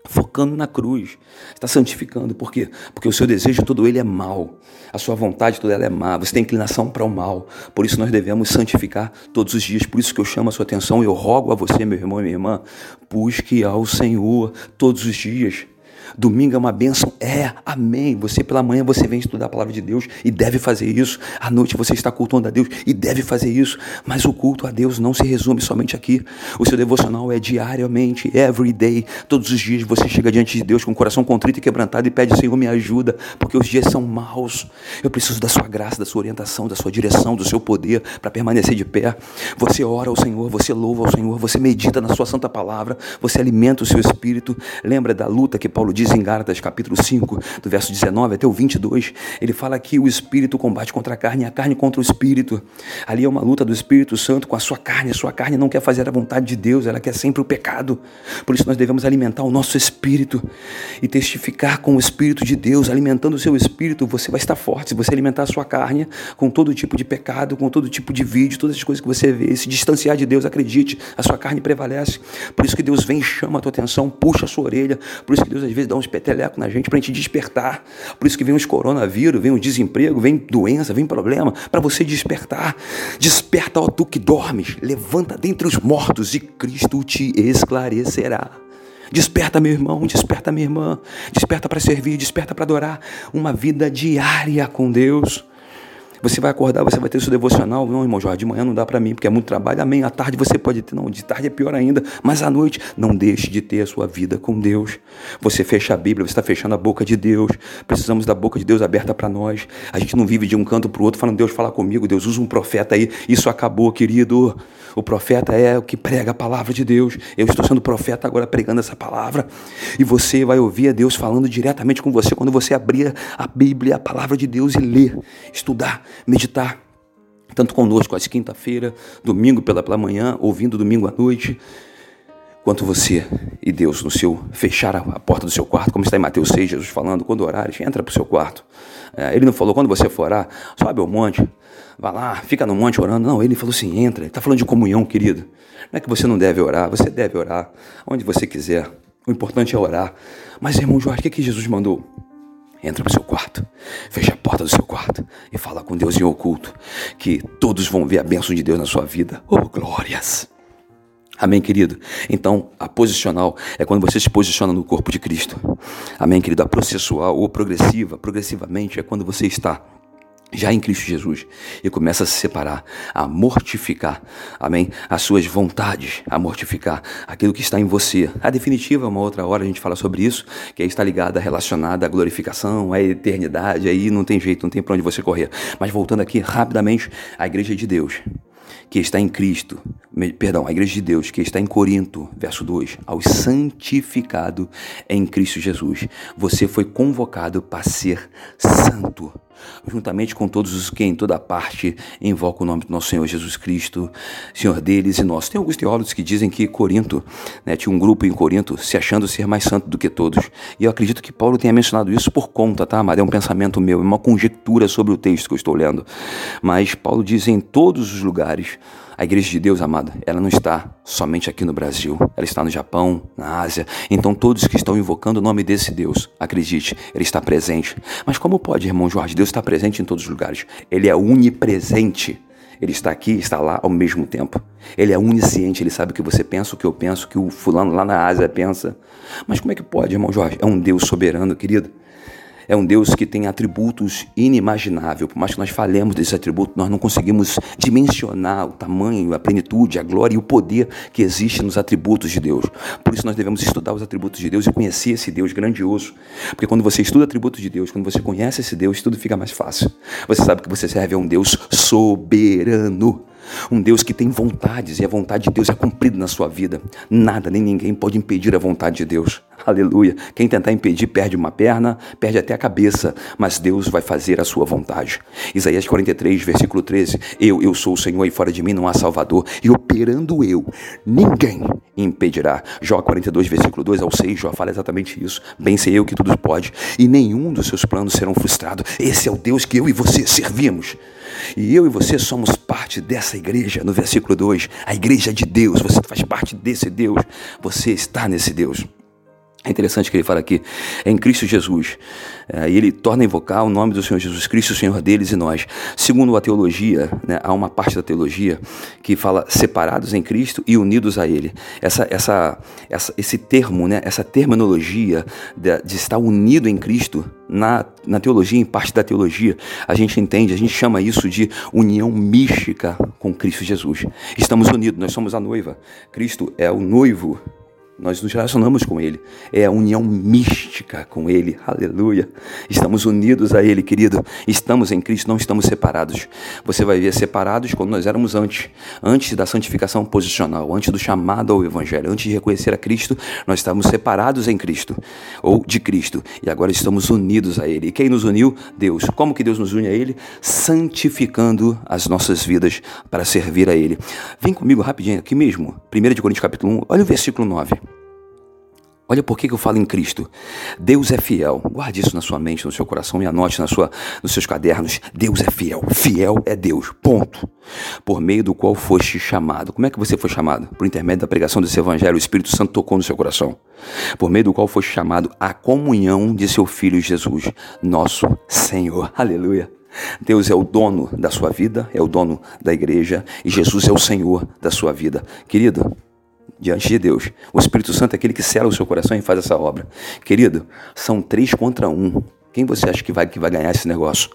S1: focando na cruz, está santificando. Por quê? Porque o seu desejo todo ele é mal, a sua vontade toda ela é má, você tem inclinação para o mal. Por isso nós devemos santificar todos os dias. Por isso que eu chamo a sua atenção, eu rogo a você, meu irmão e minha irmã, busque ao Senhor todos os dias. Domingo é uma bênção? É, amém. Você pela manhã você vem estudar a palavra de Deus e deve fazer isso. À noite você está cultuando a Deus e deve fazer isso. Mas o culto a Deus não se resume somente aqui. O seu devocional é diariamente, every day. Todos os dias você chega diante de Deus com o coração contrito e quebrantado e pede, Senhor, me ajuda, porque os dias são maus. Eu preciso da sua graça, da sua orientação, da sua direção, do seu poder para permanecer de pé. Você ora ao Senhor, você louva ao Senhor, você medita na sua santa palavra, você alimenta o seu espírito. Lembra da luta que Paulo diz em Gálatas capítulo 5, do verso 19 até o 22, ele fala que o espírito combate contra a carne e a carne contra o espírito. Ali é uma luta do Espírito Santo com a sua carne. A sua carne não quer fazer a vontade de Deus, ela quer sempre o pecado. Por isso nós devemos alimentar o nosso espírito e testificar com o espírito de Deus, alimentando o seu espírito, você vai estar forte. Se você alimentar a sua carne com todo tipo de pecado, com todo tipo de vídeo, todas as coisas que você vê, se distanciar de Deus, acredite, a sua carne prevalece. Por isso que Deus vem, chama a tua atenção, puxa a sua orelha. Por isso que Deus às vezes dá uns petelecos na gente para a gente despertar. Por isso que vem os coronavírus, vem o desemprego, vem doença, vem problema, para você despertar. Desperta, ó tu que dormes, levanta dentre os mortos e Cristo te esclarecerá. Desperta, meu irmão, desperta, minha irmã, desperta para servir, desperta para adorar. Uma vida diária com Deus. Você vai acordar, você vai ter seu devocional. Não, irmão Jorge, de manhã não dá para mim, porque é muito trabalho. Amém. À tarde você pode ter, não, de tarde é pior ainda. Mas à noite, não deixe de ter a sua vida com Deus. Você fecha a Bíblia, você está fechando a boca de Deus. Precisamos da boca de Deus aberta para nós. A gente não vive de um canto para o outro falando, Deus fala comigo, Deus usa um profeta aí. Isso acabou, querido. O profeta é o que prega a palavra de Deus. Eu estou sendo profeta agora pregando essa palavra. E você vai ouvir a Deus falando diretamente com você quando você abrir a Bíblia, a palavra de Deus e ler, estudar, meditar. Tanto conosco, às quinta-feira, domingo pela, pela manhã, ouvindo domingo à noite quanto você e Deus no seu fechar a porta do seu quarto, como está em Mateus 6, Jesus falando, quando orares, entra para o seu quarto. É, ele não falou, quando você for orar, sobe ao monte, vá lá, fica no monte orando. Não, ele falou assim, entra. Ele está falando de comunhão, querido. Não é que você não deve orar, você deve orar onde você quiser. O importante é orar. Mas, irmão Jorge, o que, é que Jesus mandou? Entra para o seu quarto, fecha a porta do seu quarto e fala com Deus em oculto, que todos vão ver a bênção de Deus na sua vida. Oh, glórias! Amém, querido? Então, a posicional é quando você se posiciona no corpo de Cristo. Amém, querido? A processual ou progressiva, progressivamente, é quando você está já em Cristo Jesus e começa a se separar, a mortificar, amém? As suas vontades, a mortificar aquilo que está em você. A definitiva, uma outra hora a gente fala sobre isso, que aí está ligada, relacionada à glorificação, à eternidade, aí não tem jeito, não tem para onde você correr. Mas voltando aqui rapidamente à igreja de Deus que está em Cristo, perdão, a igreja de Deus que está em Corinto, verso 2, ao santificado em Cristo Jesus. Você foi convocado para ser santo, juntamente com todos os que em toda parte invocam o nome do nosso Senhor Jesus Cristo, Senhor deles e nosso. Tem alguns teólogos que dizem que Corinto, né, tinha um grupo em Corinto se achando ser mais santo do que todos. E eu acredito que Paulo tenha mencionado isso por conta, tá, amado? É um pensamento meu, é uma conjectura sobre o texto que eu estou lendo. Mas Paulo diz em todos os lugares a igreja de Deus, amada, ela não está somente aqui no Brasil, ela está no Japão, na Ásia. Então, todos que estão invocando o nome desse Deus, acredite, ele está presente. Mas como pode, irmão Jorge? Deus está presente em todos os lugares. Ele é onipresente. Ele está aqui e está lá ao mesmo tempo. Ele é onisciente, ele sabe o que você pensa, o que eu penso, o que o fulano lá na Ásia pensa. Mas como é que pode, irmão Jorge? É um Deus soberano, querido é um Deus que tem atributos inimagináveis. Por mais que nós falemos desse atributo, nós não conseguimos dimensionar o tamanho, a plenitude, a glória e o poder que existe nos atributos de Deus. Por isso nós devemos estudar os atributos de Deus e conhecer esse Deus grandioso. Porque quando você estuda atributos de Deus, quando você conhece esse Deus, tudo fica mais fácil. Você sabe que você serve a um Deus soberano. Um Deus que tem vontades e a vontade de Deus é cumprida na sua vida. Nada nem ninguém pode impedir a vontade de Deus. Aleluia. Quem tentar impedir perde uma perna, perde até a cabeça, mas Deus vai fazer a sua vontade. Isaías 43, versículo 13. Eu, eu sou o Senhor e fora de mim não há Salvador, e operando eu, ninguém impedirá. Jó 42, versículo 2 ao 6, Jó fala exatamente isso. Bem sei eu que tudo pode, e nenhum dos seus planos serão frustrados. Esse é o Deus que eu e você servimos. E eu e você somos parte dessa igreja. No versículo 2, a igreja de Deus. Você faz parte desse Deus. Você está nesse Deus. É interessante que ele fala aqui, é em Cristo Jesus. É, e ele torna a invocar o nome do Senhor Jesus Cristo, o Senhor deles e nós. Segundo a teologia, né, há uma parte da teologia que fala separados em Cristo e unidos a Ele. Essa, essa, essa, esse termo, né, essa terminologia de, de estar unido em Cristo, na, na teologia, em parte da teologia, a gente entende, a gente chama isso de união mística com Cristo Jesus. Estamos unidos, nós somos a noiva. Cristo é o noivo nós nos relacionamos com Ele. É a união mística com Ele. Aleluia. Estamos unidos a Ele, querido. Estamos em Cristo, não estamos separados. Você vai ver separados quando nós éramos antes. Antes da santificação posicional, antes do chamado ao Evangelho, antes de reconhecer a Cristo, nós estávamos separados em Cristo, ou de Cristo. E agora estamos unidos a Ele. E quem nos uniu? Deus. Como que Deus nos une a Ele? Santificando as nossas vidas para servir a Ele. Vem comigo rapidinho aqui mesmo. 1 Coríntios capítulo 1, olha o versículo 9. Olha por que eu falo em Cristo. Deus é fiel. Guarde isso na sua mente, no seu coração e anote na sua, nos seus cadernos. Deus é fiel. Fiel é Deus. Ponto. Por meio do qual foste chamado. Como é que você foi chamado? Por intermédio da pregação desse evangelho, o Espírito Santo tocou no seu coração. Por meio do qual foste chamado à comunhão de seu Filho Jesus, nosso Senhor. Aleluia. Deus é o dono da sua vida, é o dono da igreja e Jesus é o Senhor da sua vida. Querido, diante de Deus. O Espírito Santo é aquele que sela o seu coração e faz essa obra. Querido, são três contra um. Quem você acha que vai, que vai ganhar esse negócio?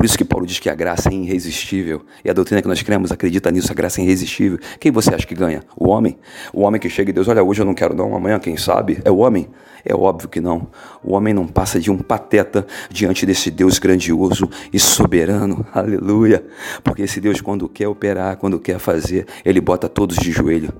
S1: Por isso que Paulo diz que a graça é irresistível. E a doutrina que nós cremos acredita nisso, a graça é irresistível. Quem você acha que ganha? O homem? O homem que chega e Deus, olha, hoje eu não quero não, amanhã quem sabe? É o homem? É óbvio que não. O homem não passa de um pateta diante desse Deus grandioso e soberano. Aleluia. Porque esse Deus, quando quer operar, quando quer fazer, ele bota todos de joelho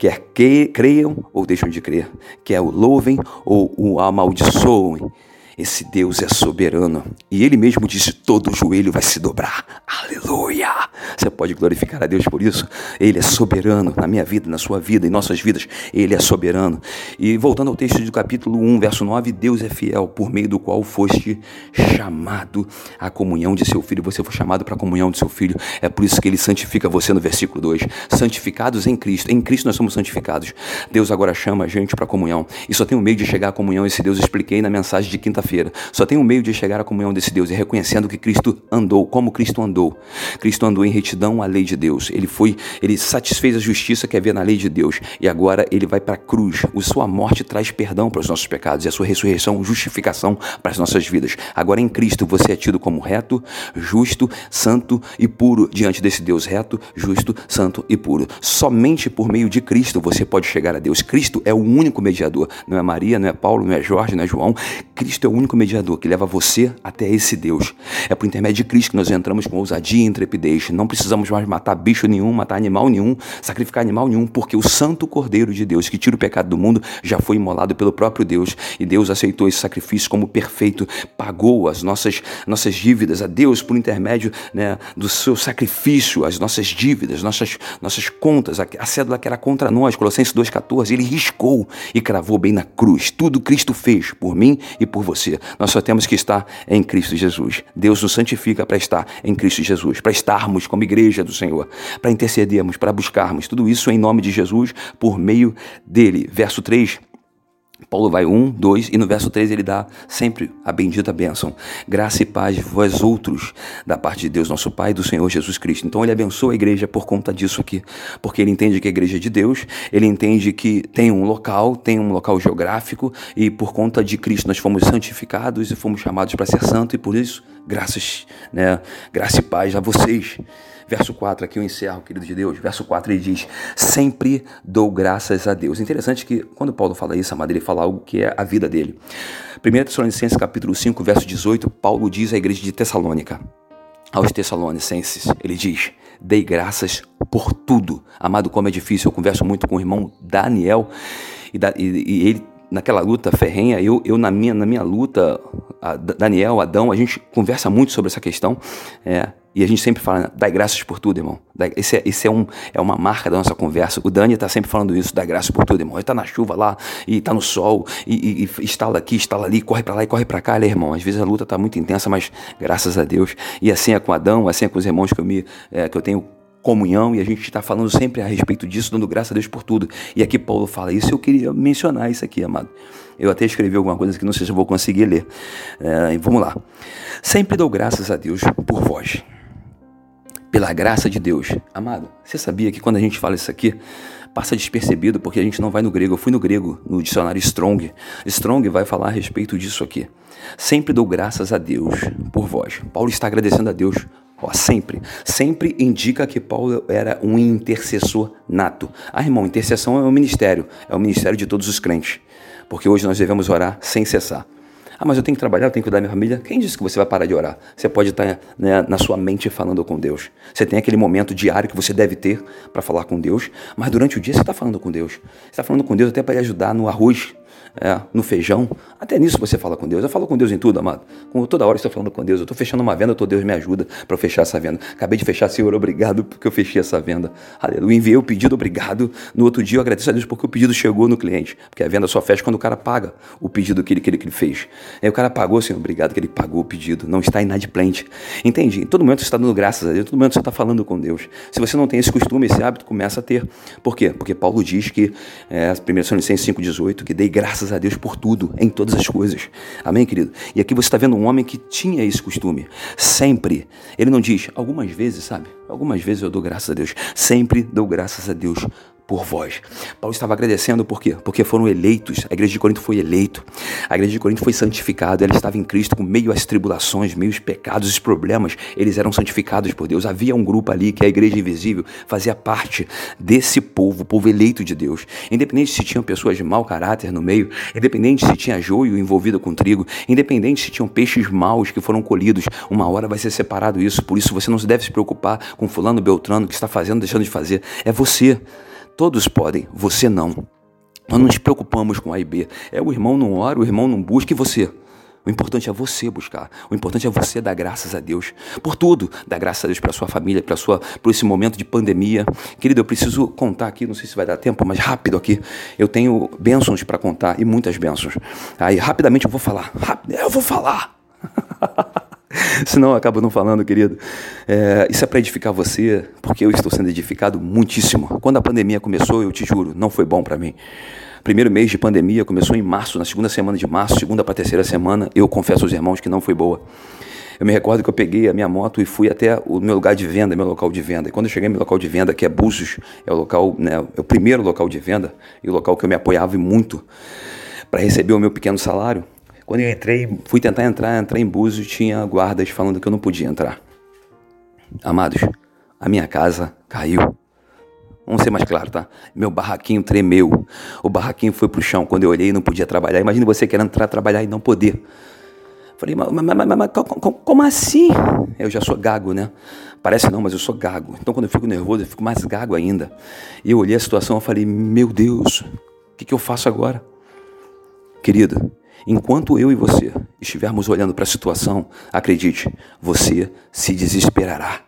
S1: quer que creiam ou deixam de crer, quer o louvem ou o amaldiçoem. Esse Deus é soberano e Ele mesmo disse: todo joelho vai se dobrar. Aleluia! Você pode glorificar a Deus por isso? Ele é soberano na minha vida, na sua vida, em nossas vidas. Ele é soberano. E voltando ao texto do capítulo 1, verso 9: Deus é fiel, por meio do qual foste chamado à comunhão de seu filho. Você foi chamado para a comunhão de seu filho. É por isso que ele santifica você no versículo 2. Santificados em Cristo. Em Cristo nós somos santificados. Deus agora chama a gente para a comunhão. E só tem um meio de chegar à comunhão. Esse Deus expliquei na mensagem de quinta-feira feira Só tem um meio de chegar à comunhão desse Deus, é reconhecendo que Cristo andou, como Cristo andou. Cristo andou em retidão à lei de Deus. Ele foi, ele satisfez a justiça que havia na lei de Deus e agora ele vai para a cruz. A sua morte traz perdão para os nossos pecados e a sua ressurreição justificação para as nossas vidas. Agora em Cristo você é tido como reto, justo, santo e puro diante desse Deus reto, justo, santo e puro. Somente por meio de Cristo você pode chegar a Deus. Cristo é o único mediador. Não é Maria, não é Paulo, não é Jorge, não é João. Cristo é o único mediador que leva você até esse Deus. É por intermédio de Cristo que nós entramos com ousadia e intrepidez. Não precisamos mais matar bicho nenhum, matar animal nenhum, sacrificar animal nenhum, porque o Santo Cordeiro de Deus, que tira o pecado do mundo, já foi imolado pelo próprio Deus. E Deus aceitou esse sacrifício como perfeito, pagou as nossas, nossas dívidas a Deus por intermédio né, do seu sacrifício, as nossas dívidas, nossas, nossas contas, a, a cédula que era contra nós, Colossenses 2,14, ele riscou e cravou bem na cruz. Tudo Cristo fez por mim e por você você. Nós só temos que estar em Cristo Jesus. Deus nos santifica para estar em Cristo Jesus, para estarmos como igreja do Senhor, para intercedermos, para buscarmos. Tudo isso em nome de Jesus, por meio dele. Verso 3 Paulo vai um, dois, e no verso 3 ele dá sempre a bendita bênção. Graça e paz vós outros, da parte de Deus, nosso Pai e do Senhor Jesus Cristo. Então ele abençoa a igreja por conta disso aqui, porque ele entende que a igreja é de Deus, ele entende que tem um local, tem um local geográfico, e por conta de Cristo nós fomos santificados e fomos chamados para ser santo, e por isso, graças, né, graça e paz a vocês. Verso 4, aqui eu encerro, querido de Deus. Verso 4 ele diz: Sempre dou graças a Deus. Interessante que quando Paulo fala isso, amado, ele fala algo que é a vida dele. 1 Tessalonicenses capítulo 5, verso 18, Paulo diz à igreja de Tessalônica, aos Tessalonicenses, ele diz: Dei graças por tudo. Amado, como é difícil, eu converso muito com o irmão Daniel e, e, e ele naquela luta ferrenha, eu, eu na, minha, na minha luta, Daniel, Adão, a gente conversa muito sobre essa questão. É, e a gente sempre fala, dá graças por tudo, irmão. Esse é, esse é, um, é uma marca da nossa conversa. O Dani está sempre falando isso, dá graças por tudo, irmão. Ele está na chuva lá, e está no sol, e, e, e instala aqui, instala ali, corre para lá e corre para cá, né, irmão? Às vezes a luta está muito intensa, mas graças a Deus. E assim é com Adão, assim é com os irmãos que eu, me, é, que eu tenho comunhão e a gente está falando sempre a respeito disso, dando graças a Deus por tudo. E aqui Paulo fala isso, eu queria mencionar isso aqui, amado. Eu até escrevi alguma coisa que não sei se eu vou conseguir ler. É, vamos lá. Sempre dou graças a Deus por vós pela graça de Deus. Amado, você sabia que quando a gente fala isso aqui, passa despercebido porque a gente não vai no grego. Eu fui no grego, no dicionário Strong. Strong vai falar a respeito disso aqui. Sempre dou graças a Deus por vós. Paulo está agradecendo a Deus Ó, sempre. Sempre indica que Paulo era um intercessor nato. Ah, irmão, intercessão é um ministério, é o ministério de todos os crentes. Porque hoje nós devemos orar sem cessar. Ah, mas eu tenho que trabalhar, eu tenho que cuidar da minha família. Quem disse que você vai parar de orar? Você pode estar né, na sua mente falando com Deus. Você tem aquele momento diário que você deve ter para falar com Deus, mas durante o dia você está falando com Deus. Você está falando com Deus até para lhe ajudar no arroz, é, no feijão. Até nisso você fala com Deus. Eu falo com Deus em tudo, amado. Com, toda hora eu estou falando com Deus. Eu estou fechando uma venda, tô, Deus me ajuda para fechar essa venda. Acabei de fechar, Senhor, obrigado porque eu fechei essa venda. Aleluia. Enviei o pedido, obrigado. No outro dia eu agradeço a Deus porque o pedido chegou no cliente. Porque a venda só fecha quando o cara paga o pedido que ele, que ele, que ele fez. Aí o cara pagou, Senhor, obrigado que ele pagou o pedido. Não está inadimplente. Entendi. Em todo momento você está dando graças a Deus, em todo momento você está falando com Deus. Se você não tem esse costume, esse hábito, começa a ter. Por quê? Porque Paulo diz que, é, 1 Coríntios 5,18, que dei graças a Deus por tudo, em todas as coisas. Amém, querido? E aqui você está vendo um homem que tinha esse costume. Sempre. Ele não diz, algumas vezes, sabe? Algumas vezes eu dou graças a Deus. Sempre dou graças a Deus por vós. Paulo estava agradecendo por quê? Porque foram eleitos. A igreja de Corinto foi eleito. A igreja de Corinto foi santificada. Ela estava em Cristo com meio às tribulações, meio aos pecados, os problemas. Eles eram santificados por Deus. Havia um grupo ali que a igreja invisível fazia parte desse povo, povo eleito de Deus. Independente se tinham pessoas de mau caráter no meio, independente se tinha joio envolvido com trigo, independente se tinham peixes maus que foram colhidos, uma hora vai ser separado isso. Por isso você não deve se preocupar com fulano Beltrano que está fazendo, deixando de fazer. É você. Todos podem, você não. Nós não nos preocupamos com A e B. É o irmão não ora, o irmão não busca e você. O importante é você buscar. O importante é você dar graças a Deus por tudo. Dar graças a Deus para sua família, para sua, por esse momento de pandemia. Querido, eu preciso contar aqui, não sei se vai dar tempo, mas rápido aqui. Eu tenho bênçãos para contar e muitas bênçãos. Aí rapidamente eu vou falar. Rápido, eu vou falar. Senão eu acabo não falando, querido. É, isso é para edificar você, porque eu estou sendo edificado muitíssimo. Quando a pandemia começou, eu te juro, não foi bom para mim. Primeiro mês de pandemia começou em março, na segunda semana de março, segunda para terceira semana, eu confesso aos irmãos que não foi boa. Eu me recordo que eu peguei a minha moto e fui até o meu lugar de venda, meu local de venda. E quando eu cheguei no meu local de venda, que é Búzios, é o local, né, é o primeiro local de venda e o local que eu me apoiava muito para receber o meu pequeno salário, quando eu entrei, fui tentar entrar, entrar em Búzios, tinha guardas falando que eu não podia entrar. Amados, a minha casa caiu. Vamos ser mais claro, tá? Meu barraquinho tremeu. O barraquinho foi pro chão. Quando eu olhei, não podia trabalhar. Imagina você querendo entrar trabalhar e não poder. Falei, mas, mas, mas, mas como assim? Eu já sou gago, né? Parece não, mas eu sou gago. Então quando eu fico nervoso, eu fico mais gago ainda. E eu olhei a situação e falei, meu Deus, o que, que eu faço agora? Querido, Enquanto eu e você estivermos olhando para a situação, acredite, você se desesperará.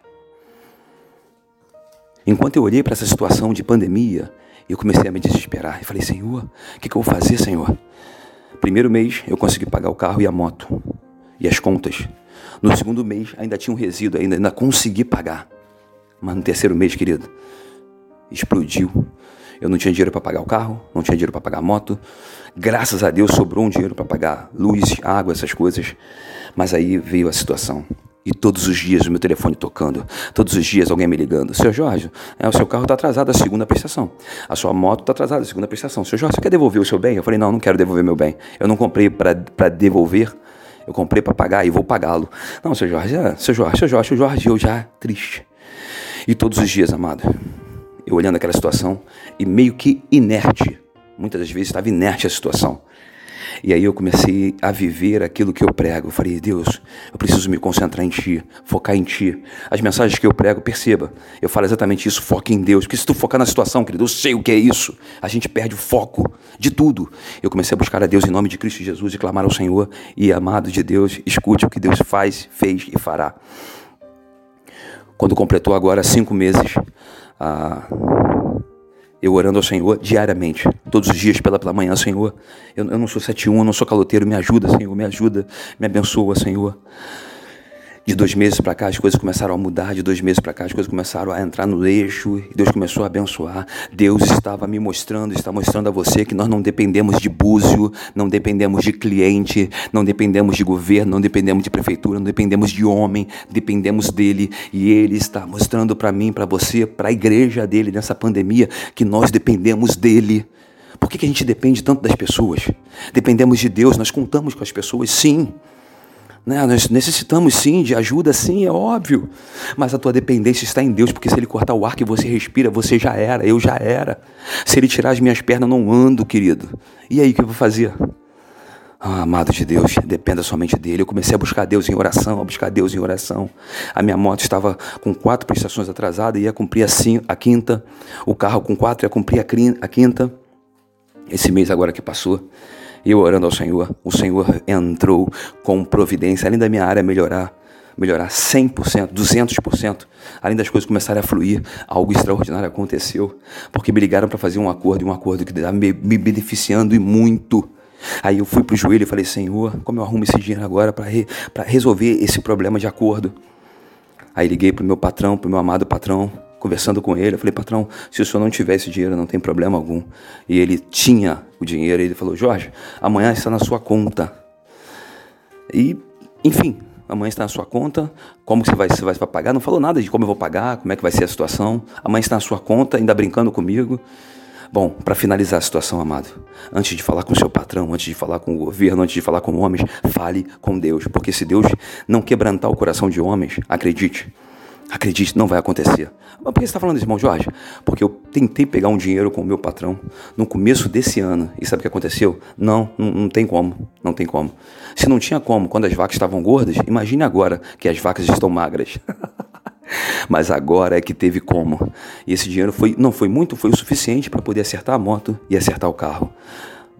S1: Enquanto eu olhei para essa situação de pandemia, eu comecei a me desesperar e falei: Senhor, o que, que eu vou fazer, Senhor? Primeiro mês eu consegui pagar o carro e a moto e as contas. No segundo mês ainda tinha um resíduo, ainda, ainda consegui pagar. Mas no terceiro mês, querido, explodiu. Eu não tinha dinheiro para pagar o carro, não tinha dinheiro para pagar a moto. Graças a Deus sobrou um dinheiro para pagar luz, água, essas coisas. Mas aí veio a situação. E todos os dias o meu telefone tocando, todos os dias alguém me ligando. Seu Jorge, é, o seu carro está atrasado a segunda prestação. A sua moto está atrasada a segunda prestação. Seu Jorge, você quer devolver o seu bem? Eu falei, não, não quero devolver meu bem. Eu não comprei para devolver, eu comprei para pagar e vou pagá-lo. Não, seu Jorge, é, seu Jorge, seu Jorge, seu Jorge, eu já triste. E todos os dias, amado, eu olhando aquela situação e meio que inerte. Muitas das vezes estava inerte a situação. E aí eu comecei a viver aquilo que eu prego. Eu falei, Deus, eu preciso me concentrar em Ti, focar em Ti. As mensagens que eu prego, perceba, eu falo exatamente isso, foque em Deus. Porque se tu focar na situação, querido, eu sei o que é isso. A gente perde o foco de tudo. Eu comecei a buscar a Deus em nome de Cristo Jesus e clamar ao Senhor. E amado de Deus, escute o que Deus faz, fez e fará. Quando completou agora cinco meses, ah, eu orando ao Senhor diariamente, todos os dias pela, pela manhã, Senhor. Eu, eu não sou 71, eu não sou caloteiro, me ajuda, Senhor, me ajuda, me abençoa, Senhor. De dois meses para cá as coisas começaram a mudar, de dois meses para cá as coisas começaram a entrar no eixo, e Deus começou a abençoar. Deus estava me mostrando, está mostrando a você que nós não dependemos de búzio, não dependemos de cliente, não dependemos de governo, não dependemos de prefeitura, não dependemos de homem, dependemos dele. E ele está mostrando para mim, para você, para a igreja dele nessa pandemia, que nós dependemos dele. Por que, que a gente depende tanto das pessoas? Dependemos de Deus, nós contamos com as pessoas, sim. Né? Nós necessitamos sim de ajuda, sim, é óbvio. Mas a tua dependência está em Deus, porque se Ele cortar o ar que você respira, você já era, eu já era. Se Ele tirar as minhas pernas, não ando, querido. E aí, o que eu vou fazer? Ah, amado de Deus, dependa somente dele. Eu comecei a buscar Deus em oração, a buscar Deus em oração. A minha moto estava com quatro prestações atrasadas, ia cumprir a, quinta. O carro com quatro ia cumprir a quinta. Esse mês agora que passou, eu orando ao Senhor, o Senhor entrou com providência, além da minha área melhorar, melhorar 100%, 200%, além das coisas começarem a fluir, algo extraordinário aconteceu, porque me ligaram para fazer um acordo, um acordo que estava me, me beneficiando e muito. Aí eu fui pro joelho e falei, Senhor, como eu arrumo esse dinheiro agora para re, resolver esse problema de acordo? Aí liguei pro meu patrão, pro meu amado patrão, conversando com ele, eu falei, patrão, se o senhor não tiver esse dinheiro, não tem problema algum. E ele tinha o dinheiro, e ele falou, Jorge, amanhã está na sua conta. E, enfim, amanhã está na sua conta, como você vai, você vai pagar? Não falou nada de como eu vou pagar, como é que vai ser a situação. Amanhã está na sua conta, ainda brincando comigo. Bom, para finalizar a situação, amado, antes de falar com seu patrão, antes de falar com o governo, antes de falar com homens, fale com Deus, porque se Deus não quebrantar o coração de homens, acredite, Acredite, não vai acontecer. Mas por que você está falando isso, irmão Jorge? Porque eu tentei pegar um dinheiro com o meu patrão no começo desse ano. E sabe o que aconteceu? Não, não, não tem como. Não tem como. Se não tinha como quando as vacas estavam gordas, imagine agora que as vacas estão magras. Mas agora é que teve como. E esse dinheiro foi, não foi muito, foi o suficiente para poder acertar a moto e acertar o carro.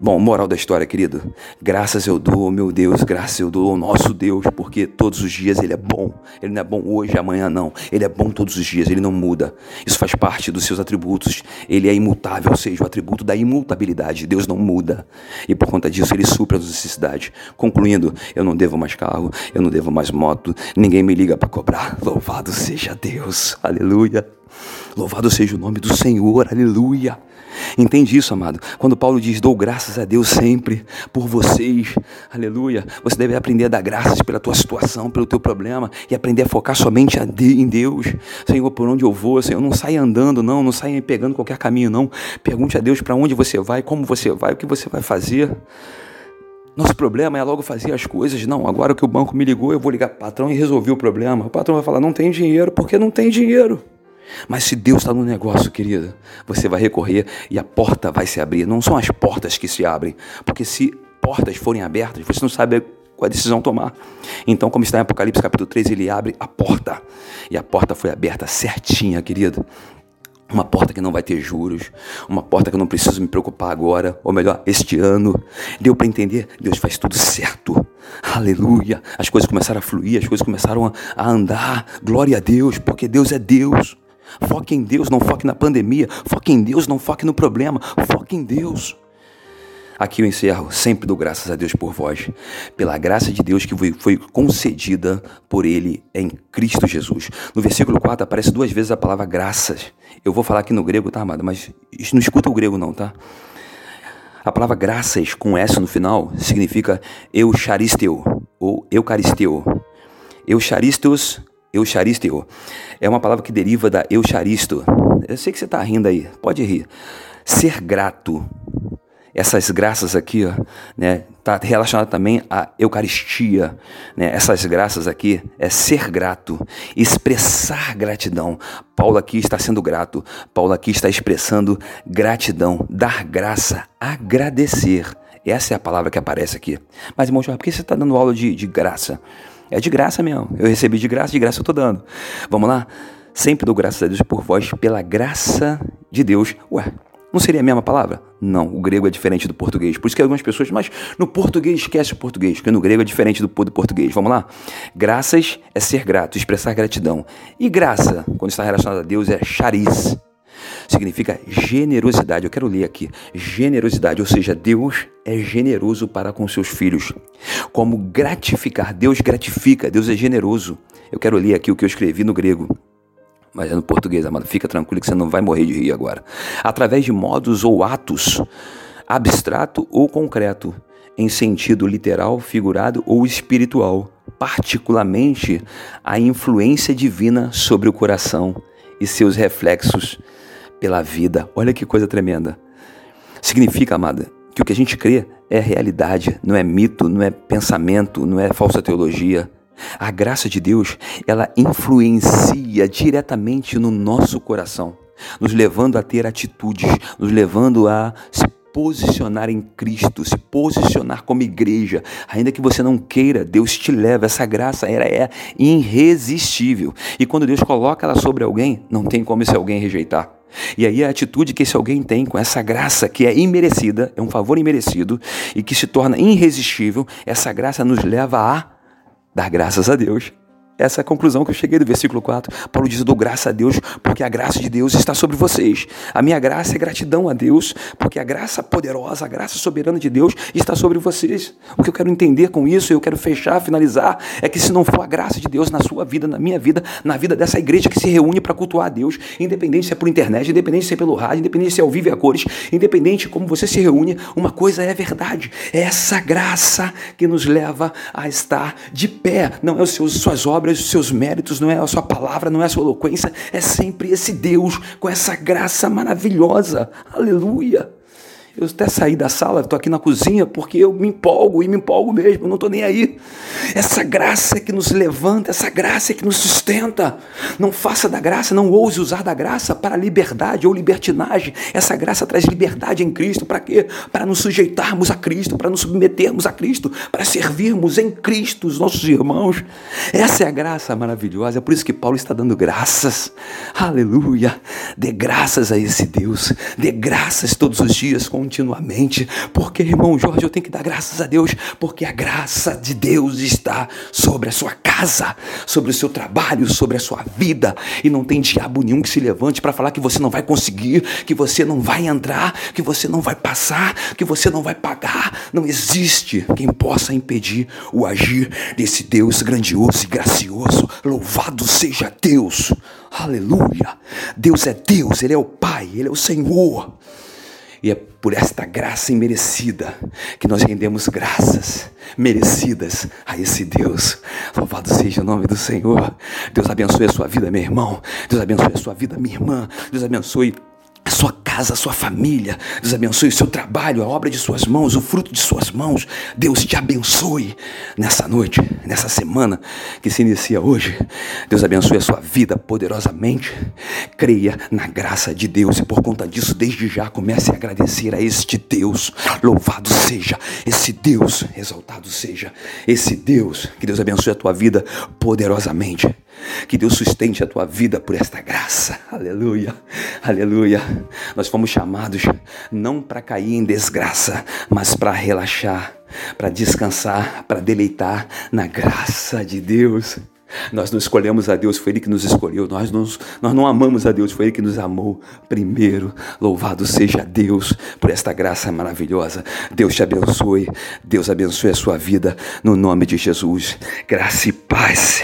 S1: Bom, moral da história, querido. Graças eu dou, meu Deus, graças eu dou ao nosso Deus, porque todos os dias Ele é bom. Ele não é bom hoje, amanhã não. Ele é bom todos os dias, Ele não muda. Isso faz parte dos seus atributos. Ele é imutável, ou seja, o atributo da imutabilidade. Deus não muda. E por conta disso, Ele supra as necessidades. Concluindo, eu não devo mais carro, eu não devo mais moto, ninguém me liga para cobrar. Louvado seja Deus. Aleluia. Louvado seja o nome do Senhor. Aleluia. Entende isso, amado? Quando Paulo diz: Dou graças a Deus sempre por vocês, aleluia. Você deve aprender a dar graças pela tua situação, pelo teu problema e aprender a focar somente em Deus. Senhor, por onde eu vou, Senhor, não saia andando, não, não saia pegando qualquer caminho, não. Pergunte a Deus para onde você vai, como você vai, o que você vai fazer. Nosso problema é logo fazer as coisas. Não, agora que o banco me ligou, eu vou ligar para o patrão e resolver o problema. O patrão vai falar: não tem dinheiro, porque não tem dinheiro. Mas se Deus está no negócio, querida, você vai recorrer e a porta vai se abrir. Não são as portas que se abrem, porque se portas forem abertas, você não sabe qual a decisão tomar. Então, como está em Apocalipse capítulo 3, ele abre a porta. E a porta foi aberta certinha, querido. Uma porta que não vai ter juros, uma porta que eu não preciso me preocupar agora, ou melhor, este ano. Deu para entender? Deus faz tudo certo. Aleluia. As coisas começaram a fluir, as coisas começaram a andar. Glória a Deus, porque Deus é Deus. Foque em Deus, não foque na pandemia. Foque em Deus, não foque no problema. Foque em Deus. Aqui eu encerro, sempre dou graças a Deus por vós, pela graça de Deus que foi concedida por Ele em Cristo Jesus. No versículo 4 aparece duas vezes a palavra graças. Eu vou falar aqui no grego, tá, amado? Mas não escuta o grego, não, tá? A palavra graças com S no final significa eucharisteu ou eucaristeu. Eucharistos Eucharisteo. É uma palavra que deriva da Eucharisto. Eu sei que você está rindo aí, pode rir. Ser grato. Essas graças aqui, ó, né, tá relacionado também à Eucaristia, né? Essas graças aqui é ser grato, expressar gratidão. Paulo aqui está sendo grato. Paulo aqui está expressando gratidão, dar graça, agradecer. Essa é a palavra que aparece aqui. Mas, irmão, por que você está dando aula de, de graça? É de graça mesmo. Eu recebi de graça, de graça eu tô dando. Vamos lá? Sempre dou graças a Deus por vós, pela graça de Deus. Ué, não seria a mesma palavra? Não, o grego é diferente do português. Por isso que algumas pessoas, mas no português esquece o português, porque no grego é diferente do, do português. Vamos lá? Graças é ser grato, expressar gratidão. E graça, quando está relacionada a Deus, é charis significa generosidade. Eu quero ler aqui: generosidade, ou seja, Deus é generoso para com seus filhos. Como gratificar, Deus gratifica, Deus é generoso. Eu quero ler aqui o que eu escrevi no grego. Mas é no português, amado. Fica tranquilo que você não vai morrer de rir agora. Através de modos ou atos, abstrato ou concreto, em sentido literal, figurado ou espiritual, particularmente a influência divina sobre o coração e seus reflexos pela vida. Olha que coisa tremenda. Significa, amada, que o que a gente crê é realidade, não é mito, não é pensamento, não é falsa teologia. A graça de Deus, ela influencia diretamente no nosso coração, nos levando a ter atitudes, nos levando a se posicionar em Cristo, se posicionar como igreja. Ainda que você não queira, Deus te leva. Essa graça era é irresistível. E quando Deus coloca ela sobre alguém, não tem como esse alguém rejeitar. E aí a atitude que esse alguém tem com essa graça que é imerecida, é um favor imerecido e que se torna irresistível, essa graça nos leva a dar graças a Deus. Essa é a conclusão que eu cheguei do versículo 4. Paulo diz: Eu dou graça a Deus, porque a graça de Deus está sobre vocês. A minha graça é gratidão a Deus, porque a graça poderosa, a graça soberana de Deus está sobre vocês. O que eu quero entender com isso, eu quero fechar, finalizar, é que se não for a graça de Deus na sua vida, na minha vida, na vida dessa igreja que se reúne para cultuar a Deus, independente se é por internet, independente se é pelo rádio, independente se é ao vivo e a cores, independente como você se reúne, uma coisa é verdade: é essa graça que nos leva a estar de pé. Não é os seus, suas obras obras, os seus méritos, não é a sua palavra, não é a sua eloquência, é sempre esse Deus com essa graça maravilhosa. Aleluia. Eu até saí da sala, estou aqui na cozinha, porque eu me empolgo e me empolgo mesmo, não estou nem aí. Essa graça que nos levanta, essa graça que nos sustenta. Não faça da graça, não ouse usar da graça para liberdade ou libertinagem. Essa graça traz liberdade em Cristo. Para quê? Para nos sujeitarmos a Cristo, para nos submetermos a Cristo, para servirmos em Cristo os nossos irmãos. Essa é a graça maravilhosa. É por isso que Paulo está dando graças. Aleluia. Dê graças a esse Deus. Dê graças todos os dias com continuamente, porque, irmão Jorge, eu tenho que dar graças a Deus, porque a graça de Deus está sobre a sua casa, sobre o seu trabalho, sobre a sua vida, e não tem diabo nenhum que se levante para falar que você não vai conseguir, que você não vai entrar, que você não vai passar, que você não vai pagar. Não existe quem possa impedir o agir desse Deus grandioso e gracioso. Louvado seja Deus. Aleluia. Deus é Deus, Ele é o Pai, Ele é o Senhor. E é por esta graça imerecida que nós rendemos graças merecidas a esse Deus. Louvado seja o nome do Senhor. Deus abençoe a sua vida, meu irmão. Deus abençoe a sua vida, minha irmã. Deus abençoe a sua casa, a sua família. Deus abençoe o seu trabalho, a obra de suas mãos, o fruto de suas mãos. Deus te abençoe nessa noite, nessa semana que se inicia hoje. Deus abençoe a sua vida poderosamente. Creia na graça de Deus e por conta disso, desde já comece a agradecer a este Deus. Louvado seja esse Deus, exaltado seja esse Deus. Que Deus abençoe a tua vida poderosamente. Que Deus sustente a tua vida por esta graça. Aleluia. Aleluia. Nós fomos chamados não para cair em desgraça, mas para relaxar, para descansar, para deleitar na graça de Deus. Nós não escolhemos a Deus, foi Ele que nos escolheu. Nós, nos, nós não amamos a Deus, foi Ele que nos amou primeiro. Louvado seja Deus por esta graça maravilhosa. Deus te abençoe. Deus abençoe a sua vida no nome de Jesus. Graça e paz.